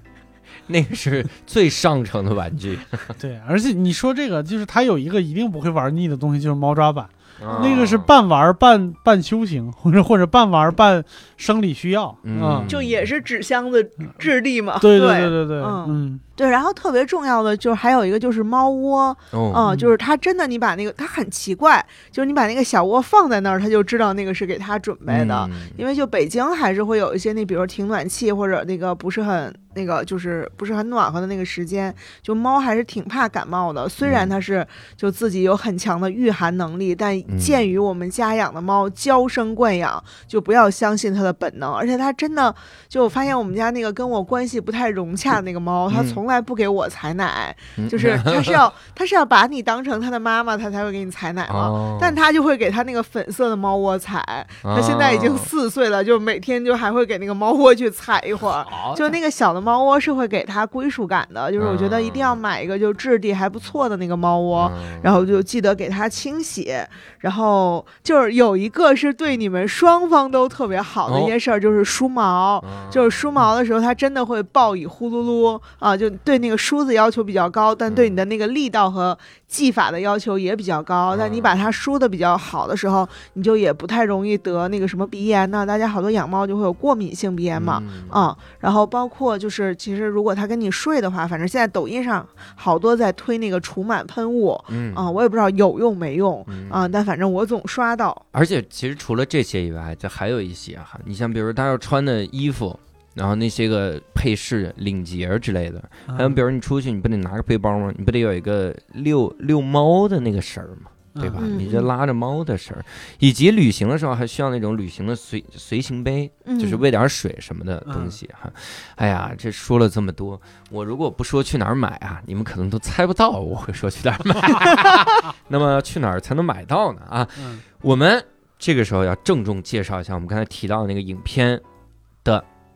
那个是最上乘的玩具，对，而且你说这个，就是他有一个一定不会玩腻的东西，就是猫抓板，啊。那个是半玩半半修行，或者或者半玩半生理需要。嗯。就也是纸箱子质地嘛，对对。对对对，嗯。嗯对，然后特别重要的就是还有一个就是猫窝，哦，嗯，就是它真的你把那个它很奇怪，就是你把那个小窝放在那儿，它就知道那个是给它准备的。嗯因为就北京还是会有一些那，比如停暖气或者那个不是很那个就是不是很暖和的那个时间，就猫还是挺怕感冒的。虽然嗯它是就自己有很强的御寒能力，但嗯鉴于我们家养的猫娇生惯养，就不要相信它的本能。而且它真的，就我发现我们家那个跟我关系不太融洽的那个猫，它嗯从来不给我采奶，嗯就是 他是要他是要把你当成他的妈妈，他才会给你采奶嘛。哦，但他就会给他那个粉色的猫窝采，他现在已经哦四岁了，就每天就还会给那个猫窝去采一会儿。就那个小的猫窝是会给他归属感的，就是我觉得一定要嗯买一个就质地还不错的那个猫窝，嗯然后就记得给它清洗。然后就是有一个是对你们双方都特别好的一件事儿，就是梳毛。嗯就是梳毛的时候，它真的会暴以呼噜噜啊，就对那个梳子要求比较高，但对你的那个力道和技法的要求也比较高。但你把它梳的比较好的时候，你就也不太容易得那个什么鼻炎呢。大家好多养猫就会有过敏性鼻炎嘛，嗯啊、然后包括就是其实如果它跟你睡的话，反正现在抖音上好多在推那个除螨喷雾嗯啊、我也不知道有用没用嗯啊、但反正我总刷到。而且其实除了这些以外，这还有一些哈，你像比如他要穿的衣服，然后那些个配饰、领结之类的，嗯还有比如你出去，你不得拿个背包吗？你不得有一个遛遛猫的那个绳儿吗？对吧？嗯你这拉着猫的绳儿，以及旅行的时候还需要那种旅行的随随行杯，就是嗯喂点水什么的东西哈。哎呀，这说了这么多，我如果不说去哪儿买啊，你们可能都猜不到我会说去哪儿买。那么去哪儿才能买到呢？啊，嗯我们这个时候要郑重介绍一下我们刚才提到的那个影片的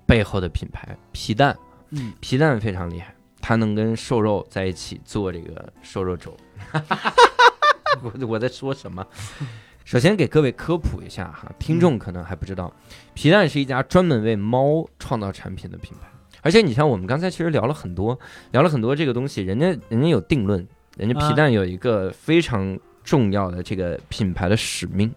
背后的品牌皮蛋。嗯皮蛋非常厉害，它能跟瘦肉在一起做这个瘦肉粥。我我在说什么？首先给各位科普一下哈，听众可能还不知道，皮蛋是一家专门为猫创造产品的品牌。而且你像我们刚才其实聊了很多，聊了很多这个东西，人家人家有定论，人家皮蛋有一个非常重要的这个品牌的使命，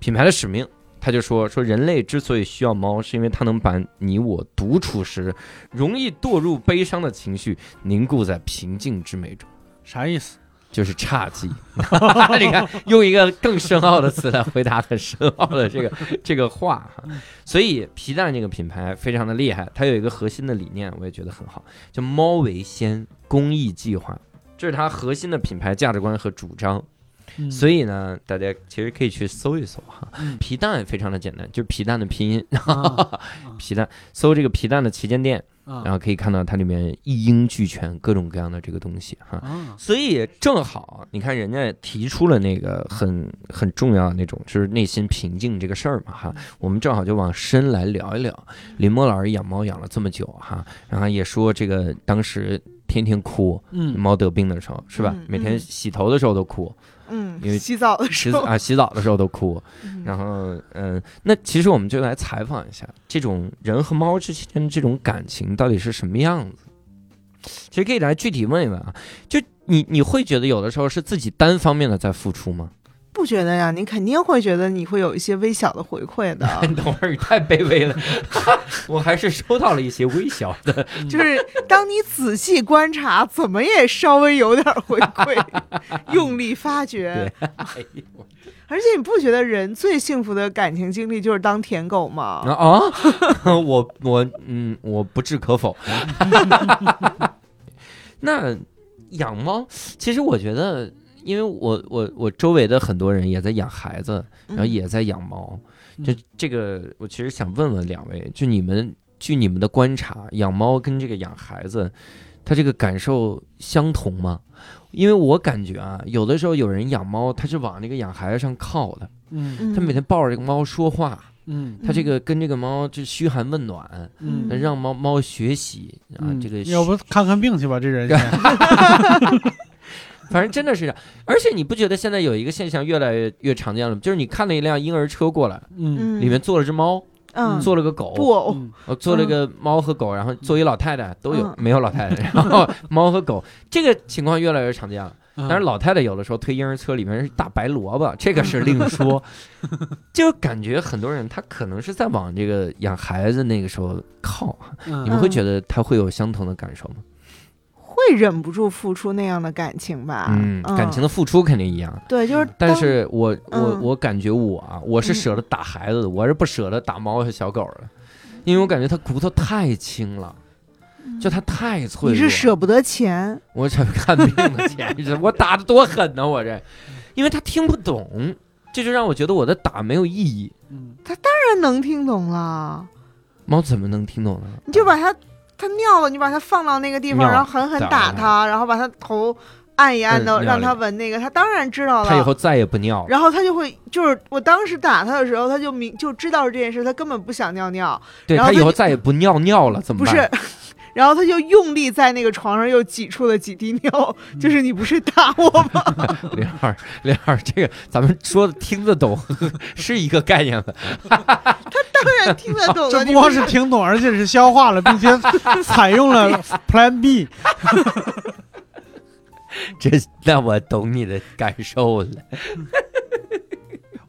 品牌的使命。他就说说人类之所以需要猫，是因为它能把你我独处时容易堕入悲伤的情绪凝固在平静之美中，啥意思？就是侘寂。你看，用一个更深奥的词来回答很深奥的这个这个话哈。所以皮蛋这个品牌非常的厉害，它有一个核心的理念，我也觉得很好，叫“猫为先，公益计划”，这是它核心的品牌价值观和主张。嗯所以呢，大家其实可以去搜一搜哈嗯，皮蛋非常的简单，就是皮蛋的拼音，啊皮蛋，搜这个皮蛋的旗舰店，啊然后可以看到它里面一应俱全，各种各样的这个东西哈。啊所以正好，你看人家提出了那个很很重要的那种，就是内心平静这个事儿嘛哈。我们正好就往深来聊一聊。林墨老师养猫养了这么久哈，然后也说这个当时天天哭，嗯猫得病的时候是吧嗯？每天嗯洗头的时候都哭，嗯因为，洗澡的时候，洗啊洗澡的时候都哭。嗯然后嗯，那其实我们就来采访一下，这种人和猫之间这种感情到底是什么样子？其实可以来具体问一问啊，就你你会觉得有的时候是自己单方面的在付出吗？不觉得呀？你肯定会觉得你会有一些微小的回馈的，等会儿你太卑微了，我还是收到了一些微小的。就是当你仔细观察，怎么也稍微有点回馈，用力发掘。哎呦而且你不觉得人最幸福的感情经历就是当舔狗吗？啊啊！我我嗯，我不置可否。那养猫，其实我觉得，因为我我我周围的很多人也在养孩子，然后嗯也在养猫。嗯就这个，我其实想问问两位，就你们据你们的观察，养猫跟这个养孩子，他这个感受相同吗？因为我感觉啊，有的时候有人养猫，他是往那个养孩子上靠的，嗯嗯他每天抱着这个猫说话，嗯他这个跟这个猫就嘘寒问暖，嗯嗯让猫猫学习啊，嗯这个要不看看病去吧，这人先 反正真的是这样。而且你不觉得现在有一个现象越来越越常见了吗？就是你看了一辆婴儿车过来，嗯嗯里面坐了只猫，嗯坐了个狗，布偶，嗯呃，坐了个猫和狗，然后坐一老太太都有，嗯没有老太太，然后 猫和狗，这个情况越来越常见了。嗯但是老太太有的时候推婴儿车里面是大白萝卜，这个是另 说。就感觉很多人他可能是在往这个养孩子那个时候靠，嗯你们会觉得他会有相同的感受吗？会忍不住付出那样的感情吧？嗯，感情的付出肯定一样。对，就是但是我我嗯我感觉我啊，我是舍得打孩子的，我是不舍得打猫和小狗的，因为我感觉它骨头太轻了。就它太脆弱。你是舍不得钱，我这看病的钱，这我打的多狠呢！我这，因为他听不懂，这就让我觉得我的打没有意义。嗯，当然能听懂了。猫怎么能听懂呢？你就把它，它尿了，你把它放到那个地方，然后狠狠打打它它，然后把他头按一按的，让他闻那个，他当然知道了。他以后再也不尿了。然后他就会，就是我当时打他的时候，他就明就知道这件事，他根本不想尿尿，对，他以后再也不尿尿了，怎么办？不是，然后他就用力在那个床上又挤出了几滴尿，就是你不是打我吗？零二零二，这个咱们说的听得懂 是一个概念吧？当然听得懂的，这不光是是听懂，而且是消化了，并且采用了 Plan B。这那我懂你的感受了。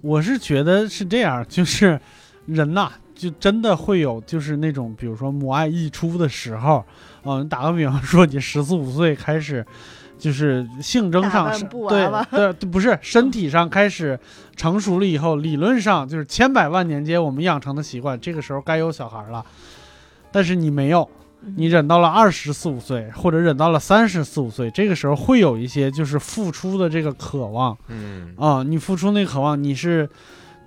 我是觉得是这样，就是人呐、就真的会有就是那种，比如说母爱溢出的时候，嗯、打个比方说，你十四五岁开始，就是性征上是对对对，不是 身体上开始成熟了以后，理论上就是千百万年间我们养成的习惯，这个时候该有小孩了，但是你没有。你忍到了二十四五岁，或者忍到了三十四五岁，这个时候会有一些就是付出的这个渴望，嗯。啊，你付出那个渴望，你是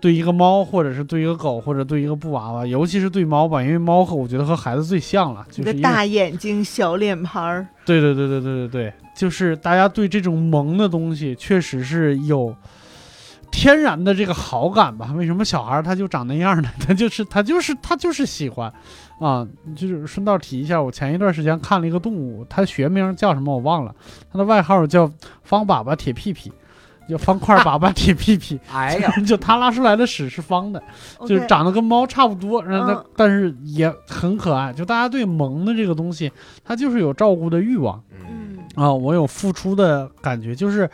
对一个猫，或者是对一个狗，或者对一个布娃娃，尤其是对猫吧，因为猫和我觉得和孩子最像了，就是大眼睛、小脸盘儿，对对对对对对对，就是大家对这种萌的东西确实是有天然的这个好感吧？为什么小孩儿他就长那样呢？他就是他就是他就是喜欢啊！就是顺道提一下，我前一段时间看了一个动物，它学名叫什么我忘了，它的外号叫方粑粑铁屁屁。叫方块粑粑铁屁屁，哎呀，就它拉出来的屎是方的，就是长得跟猫差不多，然后它、嗯。但是也很可爱。就大家对萌的这个东西，它就是有照顾的欲望。嗯。嗯。啊，我有付出的感觉，就是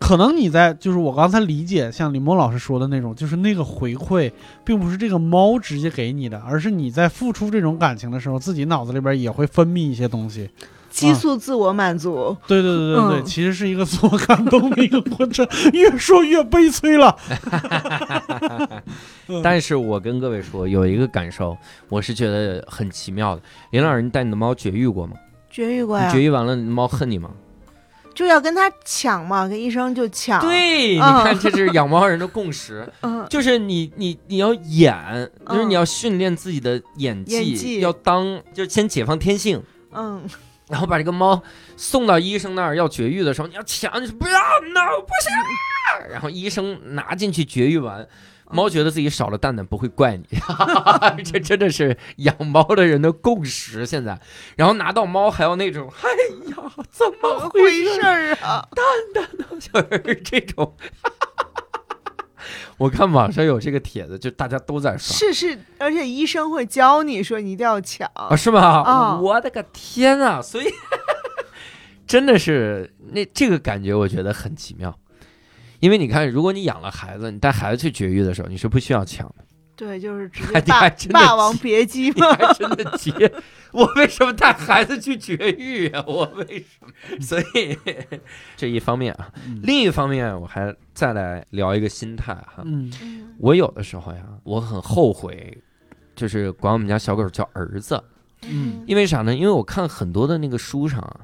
可能你在就是我刚才理解像李梦老师说的那种，就是那个回馈并不是这个猫直接给你的，而是你在付出这种感情的时候，自己脑子里边也会分泌一些东西。激素自我满足，对对对对对，嗯其实是一个自我感动的一个过程，越说越悲催了。嗯但是我跟各位说，有一个感受，我是觉得很奇妙的。林老师，你带你的猫绝育过吗？绝育过呀你绝，育完了，你的猫恨你吗？就要跟他抢嘛，跟医生就抢。，对，你嗯看，这是养猫人的共识，嗯，就是你你你要演，就是嗯你要训练自己的演技，演技要当，就是先解放天性。嗯，然后把这个猫送到医生那儿要绝育的时候，你要抢，你说不要，no，不行。然后医生拿进去绝育完，猫觉得自己少了蛋蛋不会怪你，这真的是养猫的人的共识。现在，然后拿到猫还要那种，哎呀，怎么回回事事？儿啊？就是这种。我看网上有这个帖子，就大家都在刷是是，而且医生会教你说你一定要抢。啊，是吗？啊我的个天啊！所以真的是那这个感觉，我觉得很奇妙。因为你看，如果你养了孩子，你带孩子去绝育的时候，你是不需要抢的。对，就是直还接霸你还霸王别姬你嘛。还真的急，我为什么带孩子去绝育啊？我为什么？所以 这一方面啊，嗯另一方面我还再来聊一个心态哈。嗯嗯我有的时候呀，我很后悔，就是管我们家小狗叫儿子，嗯因为啥呢？因为我看很多的那个书上啊，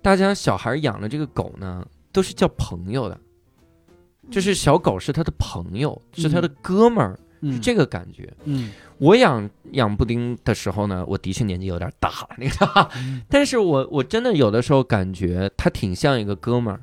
大家小孩养的这个狗呢，都是叫朋友的，就是小狗是他的朋友，是他的哥们儿，是嗯这个感觉。嗯。我养养布丁的时候呢，我的确年纪有点大了，那个，嗯。但是我我真的有的时候感觉他挺像一个哥们儿，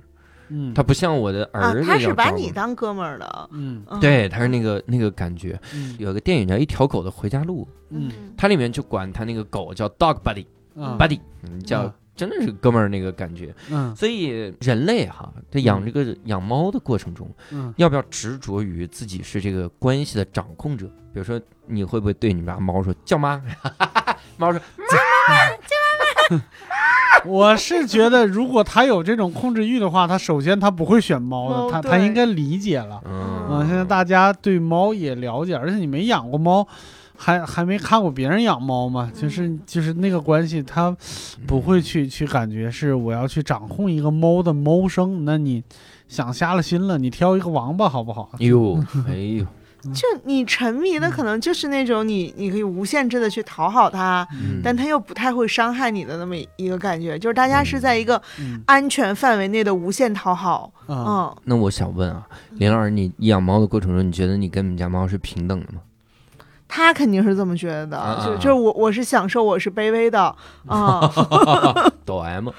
嗯，他不像我的啊儿，子他是把你当哥们儿的。嗯。嗯。对，他是那个那个感觉。嗯。有个电影叫《一条狗的回家路》，嗯。它里面就管他那个狗叫 dog buddy 嗯 buddy，嗯，叫嗯真的是哥们儿那个感觉。嗯所以人类哈，在养这个养猫的过程中，嗯要不要执着于自己是这个关系的掌控者？比如说，你会不会对你们家猫说叫妈？猫说妈妈 叫妈妈 我是觉得，如果他有这种控制欲的话，他首先他不会选猫的，猫他他应该理解了。嗯嗯，现在大家对猫也了解，而且你没养过猫，还还没看过别人养猫嘛，就是就是那个关系，他不会去去感觉是我要去掌控一个猫的猫生，那你想瞎了心了，你挑一个王八好不好？哎呦 哎呦，就你沉迷的可能就是那种你你可以无限制的去讨好它，嗯。但它又不太会伤害你的那么一个感觉，就是大家是在一个嗯。安全范围内的无限讨好。啊，嗯，那我想问啊，林老师，你养猫的过程中，你觉得你跟你们家猫是平等的吗？他肯定是这么觉得的，啊就就是我我是享受，我是卑微的 啊。抖 M，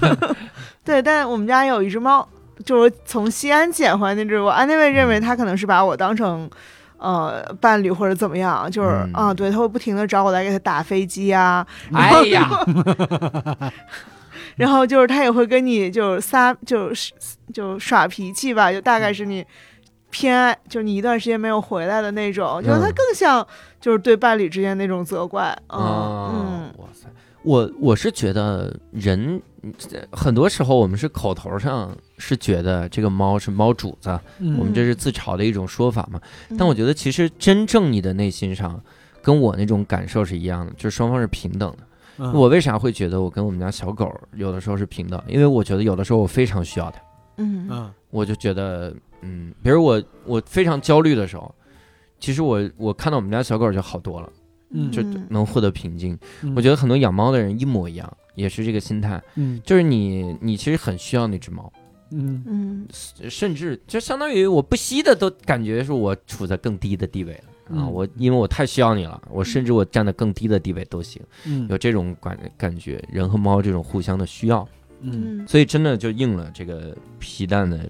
对，但我们家有一只猫，就是从西安捡回来那只，我安那位认为他可能是把我当成。呃，伴侣或者怎么样，就是嗯啊，对，他会不停的找我来给他打飞机啊，哎呀，然后就是他也会跟你就是撒就是就耍脾气吧，就大概是你偏爱，就是你一段时间没有回来的那种，就是他嗯更像就是对伴侣之间那种责怪，嗯哇塞，我我是觉得人很多时候我们是口头上是觉得这个猫是猫主子，嗯我们这是自嘲的一种说法嘛。嗯，但我觉得其实真正你的内心上跟我那种感受是一样的，就是双方是平等的。嗯我为啥会觉得我跟我们家小狗有的时候是平等？因为我觉得有的时候我非常需要它，嗯嗯我就觉得，嗯，比如我我非常焦虑的时候，其实我我看到我们家小狗就好多了，嗯就嗯能获得平静。嗯我觉得很多养猫的人一模一样，也是这个心态，嗯就是你你其实很需要那只猫，嗯嗯甚至就相当于我不惜的都感觉是我处在更低的地位了。啊，嗯我因为我太需要你了，我甚至我站在更低的地位都行，嗯有这种感感觉，人和猫这种互相的需要，嗯嗯所以真的就应了这个皮蛋的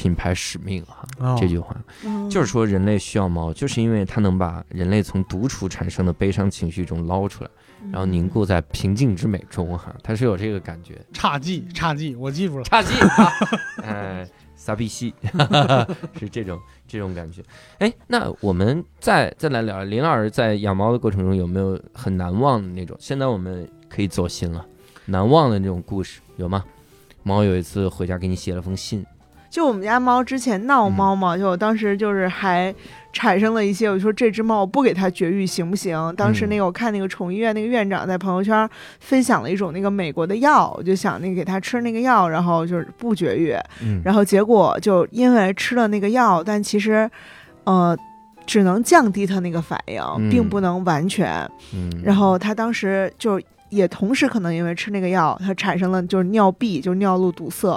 品牌使命啊、哦这句话嗯，就是说人类需要猫，就是因为它能把人类从独处产生的悲伤情绪中捞出来，然后凝固在平静之美中哈、它是有这个感觉。差记差记，我记住了。差劲 啊，呃，撒比西 是这种这种感觉。哎，那我们再再来聊，林老师在养猫的过程中有没有很难忘的那种？现在我们可以走心了，难忘的那种故事有吗？猫有一次回家给你写了封信，就我们家猫之前闹嗯猫嘛，就我当时就是还产生了一些，我说这只猫我不给它绝育行不行？当时那个我看那个宠物医院那个院长在朋友圈分享了一种那个美国的药，我就想那个给它吃那个药，然后就是不绝育，嗯然后结果就因为吃了那个药，但其实呃只能降低它那个反应，嗯并不能完全。嗯，然后他当时就。也同时可能因为吃那个药，它产生了就是尿闭，就是尿路堵塞，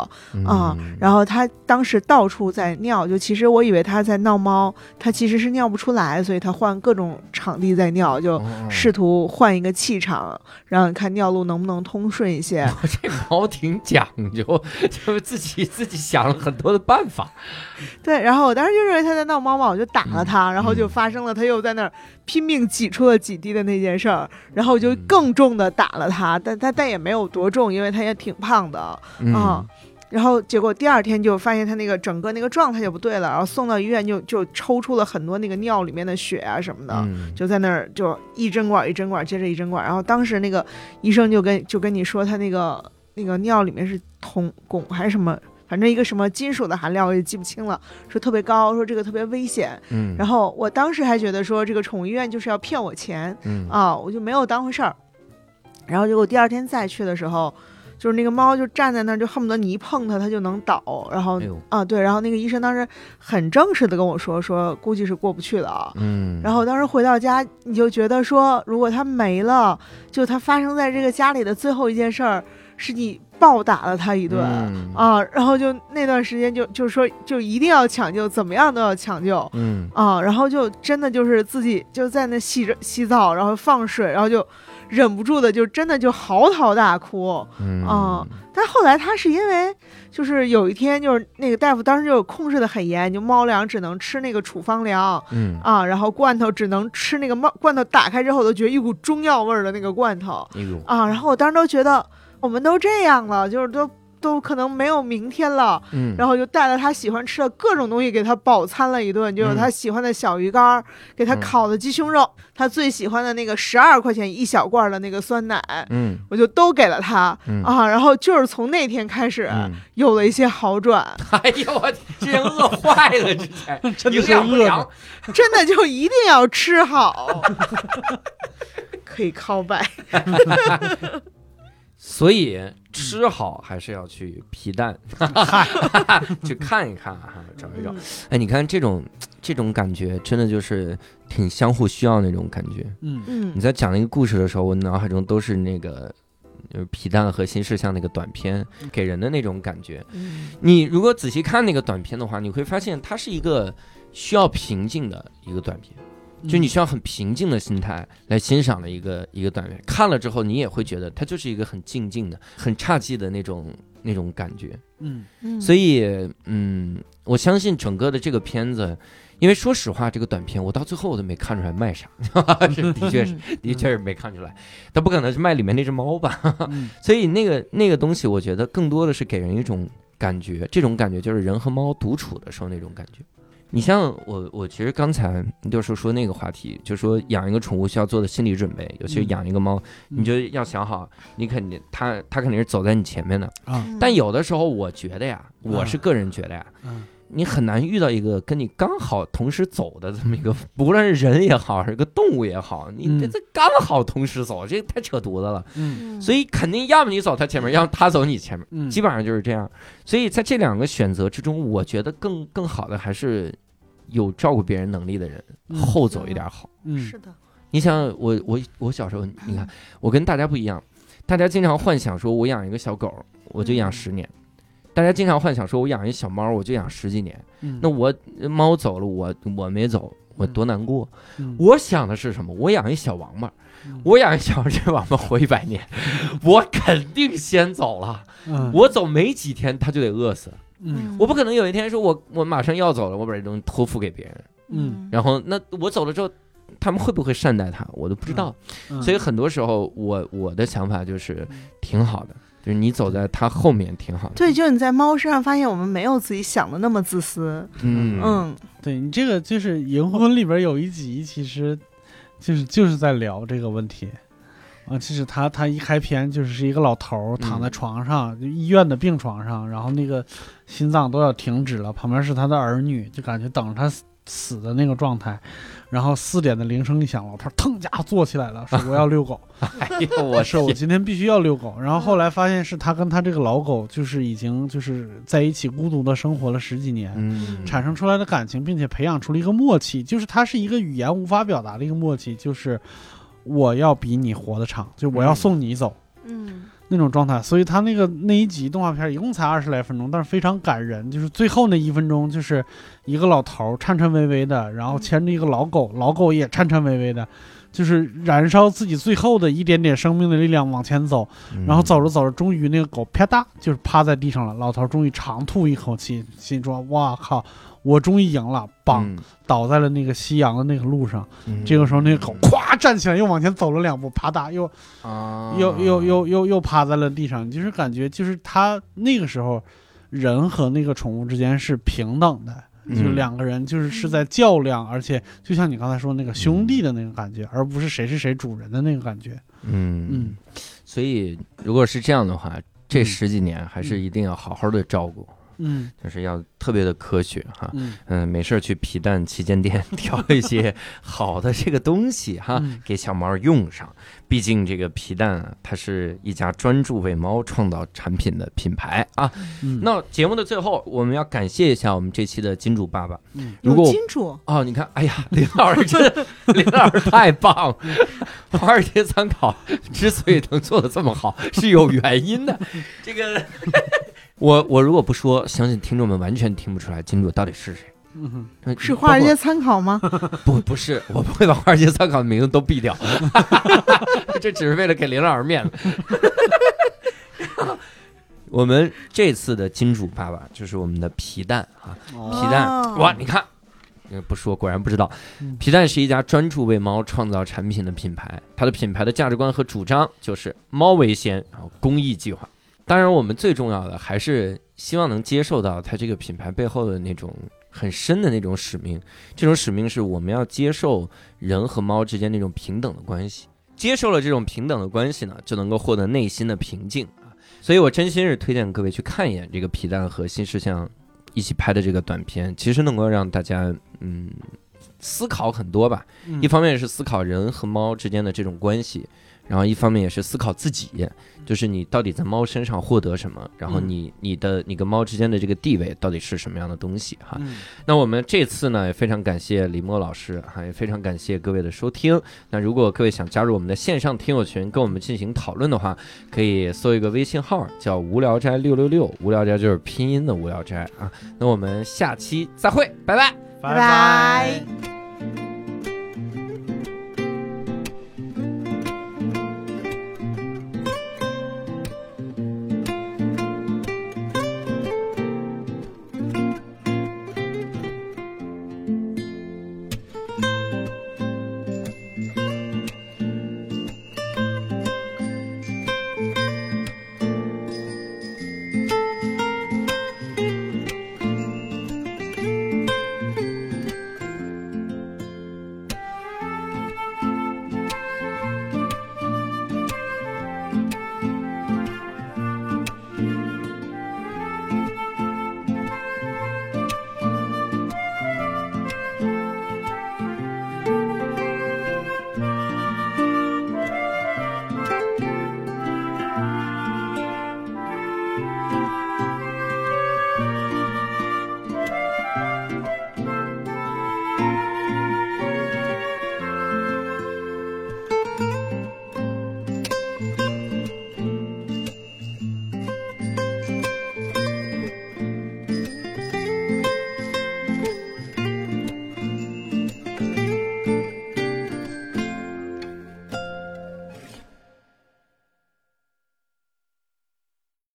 啊、嗯然后他当时到处在尿，就其实我以为他在闹猫，他其实是尿不出来，所以他换各种场地在尿，就哦试图换一个气场，让你看尿路能不能通顺一些。这猫挺讲究，就是自己自己想了很多的办法。对，然后我当时就认为他在闹猫嘛，我就打了他，嗯然后就发生了他又在那儿拼命挤出了几滴的那件事儿，然后我就嗯。更重的打了他，但他但也没有多重，因为他也挺胖的，嗯。啊。然后结果第二天就发现他那个整个那个状态就不对了，然后送到医院就就抽出了很多那个尿里面的血啊什么的，嗯。就在那儿就一针管一针管接着一针管，然后当时那个医生就跟就跟你说他那个那个尿里面是铜汞还是什么，反正一个什么金属的含量我也记不清了，说特别高，说这个特别危险。嗯，然后我当时还觉得说这个宠物医院就是要骗我钱嗯啊，我就没有当回事儿。然后结果第二天再去的时候。就是那个猫就站在那儿，就恨不得你一碰它，它就能倒。然后哎啊，对，然后那个医生当时很正式的跟我说，说估计是过不去了啊。嗯，然后当时回到家，你就觉得说，如果它没了，就它发生在这个家里的最后一件事儿，是你暴打了他一顿、嗯。啊，然后就那段时间就就说就一定要抢救，怎么样都要抢救。嗯。啊，然后就真的就是自己就在那洗着洗澡，然后放水，然后就忍不住的就真的就嚎啕大哭。嗯。啊但后来他是因为，就是有一天，就是那个大夫当时就控制的很严，就猫粮只能吃那个处方粮，嗯，啊，然后罐头只能吃那个猫罐头，打开之后我都觉得一股中药味儿的那个罐头。哎，啊，然后我当时都觉得我们都这样了，就是都都可能没有明天了，嗯，然后就带了他喜欢吃的各种东西给他饱餐了一顿，就有他喜欢的小鱼干儿，给他嗯。烤的鸡胸肉，他最喜欢的那个十二块钱一小罐的那个酸奶，嗯。我就都给了他嗯。啊，然后就是从那天开始嗯，有了一些好转，哎呦我这人饿坏了，之前真的是饿 真的就一定要吃好，可以 call back。所以吃好还是要去皮蛋 去看一看哈。找一找。嗯哎，你看这种这种感觉，真的就是挺相互需要那种感觉。嗯嗯你在讲那个故事的时候，我脑海中都是那个。就是皮蛋和新事项那个短片给人的那种感觉。嗯你如果仔细看那个短片的话，你会发现它是一个需要平静的一个短片。就你需要很平静的心态来欣赏的一个一个短片，看了之后你也会觉得它就是一个很静静的、很侘寂的那种那种感觉。嗯嗯，所以，嗯，我相信整个的这个片子，因为说实话，这个短片我到最后我都没看出来卖啥，这的确是，嗯 的确是没看出来。他不可能是卖里面那只猫吧？嗯 所以那个那个东西，我觉得更多的是给人一种感觉，这种感觉就是人和猫独处的时候那种感觉。你像我，我其实刚才就是说那个话题，就说养一个宠物需要做的心理准备，尤其是嗯。养一个猫，嗯。你就要想好，你肯定它它肯定是走在你前面的。啊嗯。但有的时候，我觉得呀，我是个人觉得呀，嗯。你很难遇到一个跟你刚好同时走的这么一个，不论是人也好，还是个动物也好，你这嗯。这刚好同时走，这太扯犊子了。嗯。嗯。所以肯定要么你走它前面，要么它走你前面，嗯。基本上就是这样。所以在这两个选择之中，我觉得更更好的还是有照顾别人能力的人嗯后走一点好。嗯是的，你想我我我小时候，你看我跟大家不一样，大家经常幻想说我养一个小狗，我就养嗯十年。大家经常幻想说，我养一小猫，我就养十几年。嗯那我猫走了，我我没走，我多难过。嗯我想的是什么？我养一小王八，嗯我养一小这王八活一百年，我肯定先走了。嗯我走没几天，它就得饿死。嗯。我不可能有一天说我我马上要走了，我把这东西托付给别人，嗯。然后那我走了之后，他们会不会善待他，我都不知道。嗯。所以很多时候，我我的想法就是挺好的，就是你走在它后面挺好的。对，就是你在猫身上发现我们没有自己想的那么自私，嗯。嗯。对你这个就是《银魂》里边有一集，其实就是就是在聊这个问题啊。其实他他一开篇就是是一个老头儿躺在床上，就医院的病床上，然后那个心脏都要停止了，旁边是他的儿女，就感觉等着他死死的那个状态。然后四点的铃声一响，老头儿腾家坐起来了，说我要遛狗。哎呦，我是我今天必须要遛狗。然后后来发现是他跟他这个老狗就是已经就是在一起孤独的生活了十几年。嗯产生出来的感情，并且培养出了一个默契，就是它是一个语言无法表达的一个默契，就是我要比你活得长，就我要送你走、嗯那种状态。所以他那个那一集动画片一共才二十来分钟，但是非常感人。就是最后那一分钟，就是一个老头颤颤巍巍的，然后牵着一个老狗，老狗也颤颤巍巍的，就是燃烧自己最后的一点点生命的力量往前走。嗯然后走着走着，终于那个狗啪嗒就是趴在地上了。老头终于长吐一口气，心说：“哇靠，我终于赢了！”绑，嗯倒在了那个夕阳的那个路上。嗯这个时候，那个狗咵站起来，又往前走了两步，啪嗒又啊又又又又又趴在了地上。就是感觉，就是他那个时候，人和那个宠物之间是平等的。就两个人就是是在较量，而且就像你刚才说那个兄弟的那个感觉，而不是谁是谁主人的那个感觉。嗯嗯，所以如果是这样的话，这嗯十几年还是一定要好好的照顾，嗯就是要特别的科学哈。嗯嗯，没事去皮蛋旗舰店 挑一些好的这个东西哈，嗯给小猫用上。毕竟这个皮蛋啊，它是一家专注为猫创造产品的品牌啊。嗯，那节目的最后，我们要感谢一下我们这期的金主爸爸。嗯如果金主，哦，你看，哎呀，林老师真的，林老师太棒了！华尔街参考之所以能做的这么好，是有原因的。这个，我我如果不说，相信听众们完全听不出来金主到底是谁。嗯哼呃是华尔街参考吗？不不是，我不会把华尔街参考的名字都毙掉，这只是为了给林老师面子。我们这次的金主爸爸就是我们的皮蛋啊，哦皮蛋哦哇，你看，呃不说果然不知道嗯，皮蛋是一家专注为猫创造产品的品牌，它的品牌的价值观和主张就是猫为先，然后公益计划。当然，我们最重要的还是希望能接受到它这个品牌背后的那种很深的那种使命。这种使命是我们要接受人和猫之间那种平等的关系。接受了这种平等的关系呢，就能够获得内心的平静啊。所以我真心是推荐各位去看一眼这个皮蛋和新事项一起拍的这个短片，其实能够让大家嗯思考很多吧。嗯一方面是思考人和猫之间的这种关系，然后一方面也是思考自己，就是你到底在猫身上获得什么，然后嗯你你的你跟猫之间的这个地位到底是什么样的东西哈。嗯那我们这次呢也非常感谢李默老师，哈，也非常感谢各位的收听。那如果各位想加入我们的线上听友群，跟我们进行讨论的话，可以搜一个微信号叫“无聊斋六六六”，无聊斋就是拼音的无聊斋啊。那我们下期再会，拜拜。拜拜。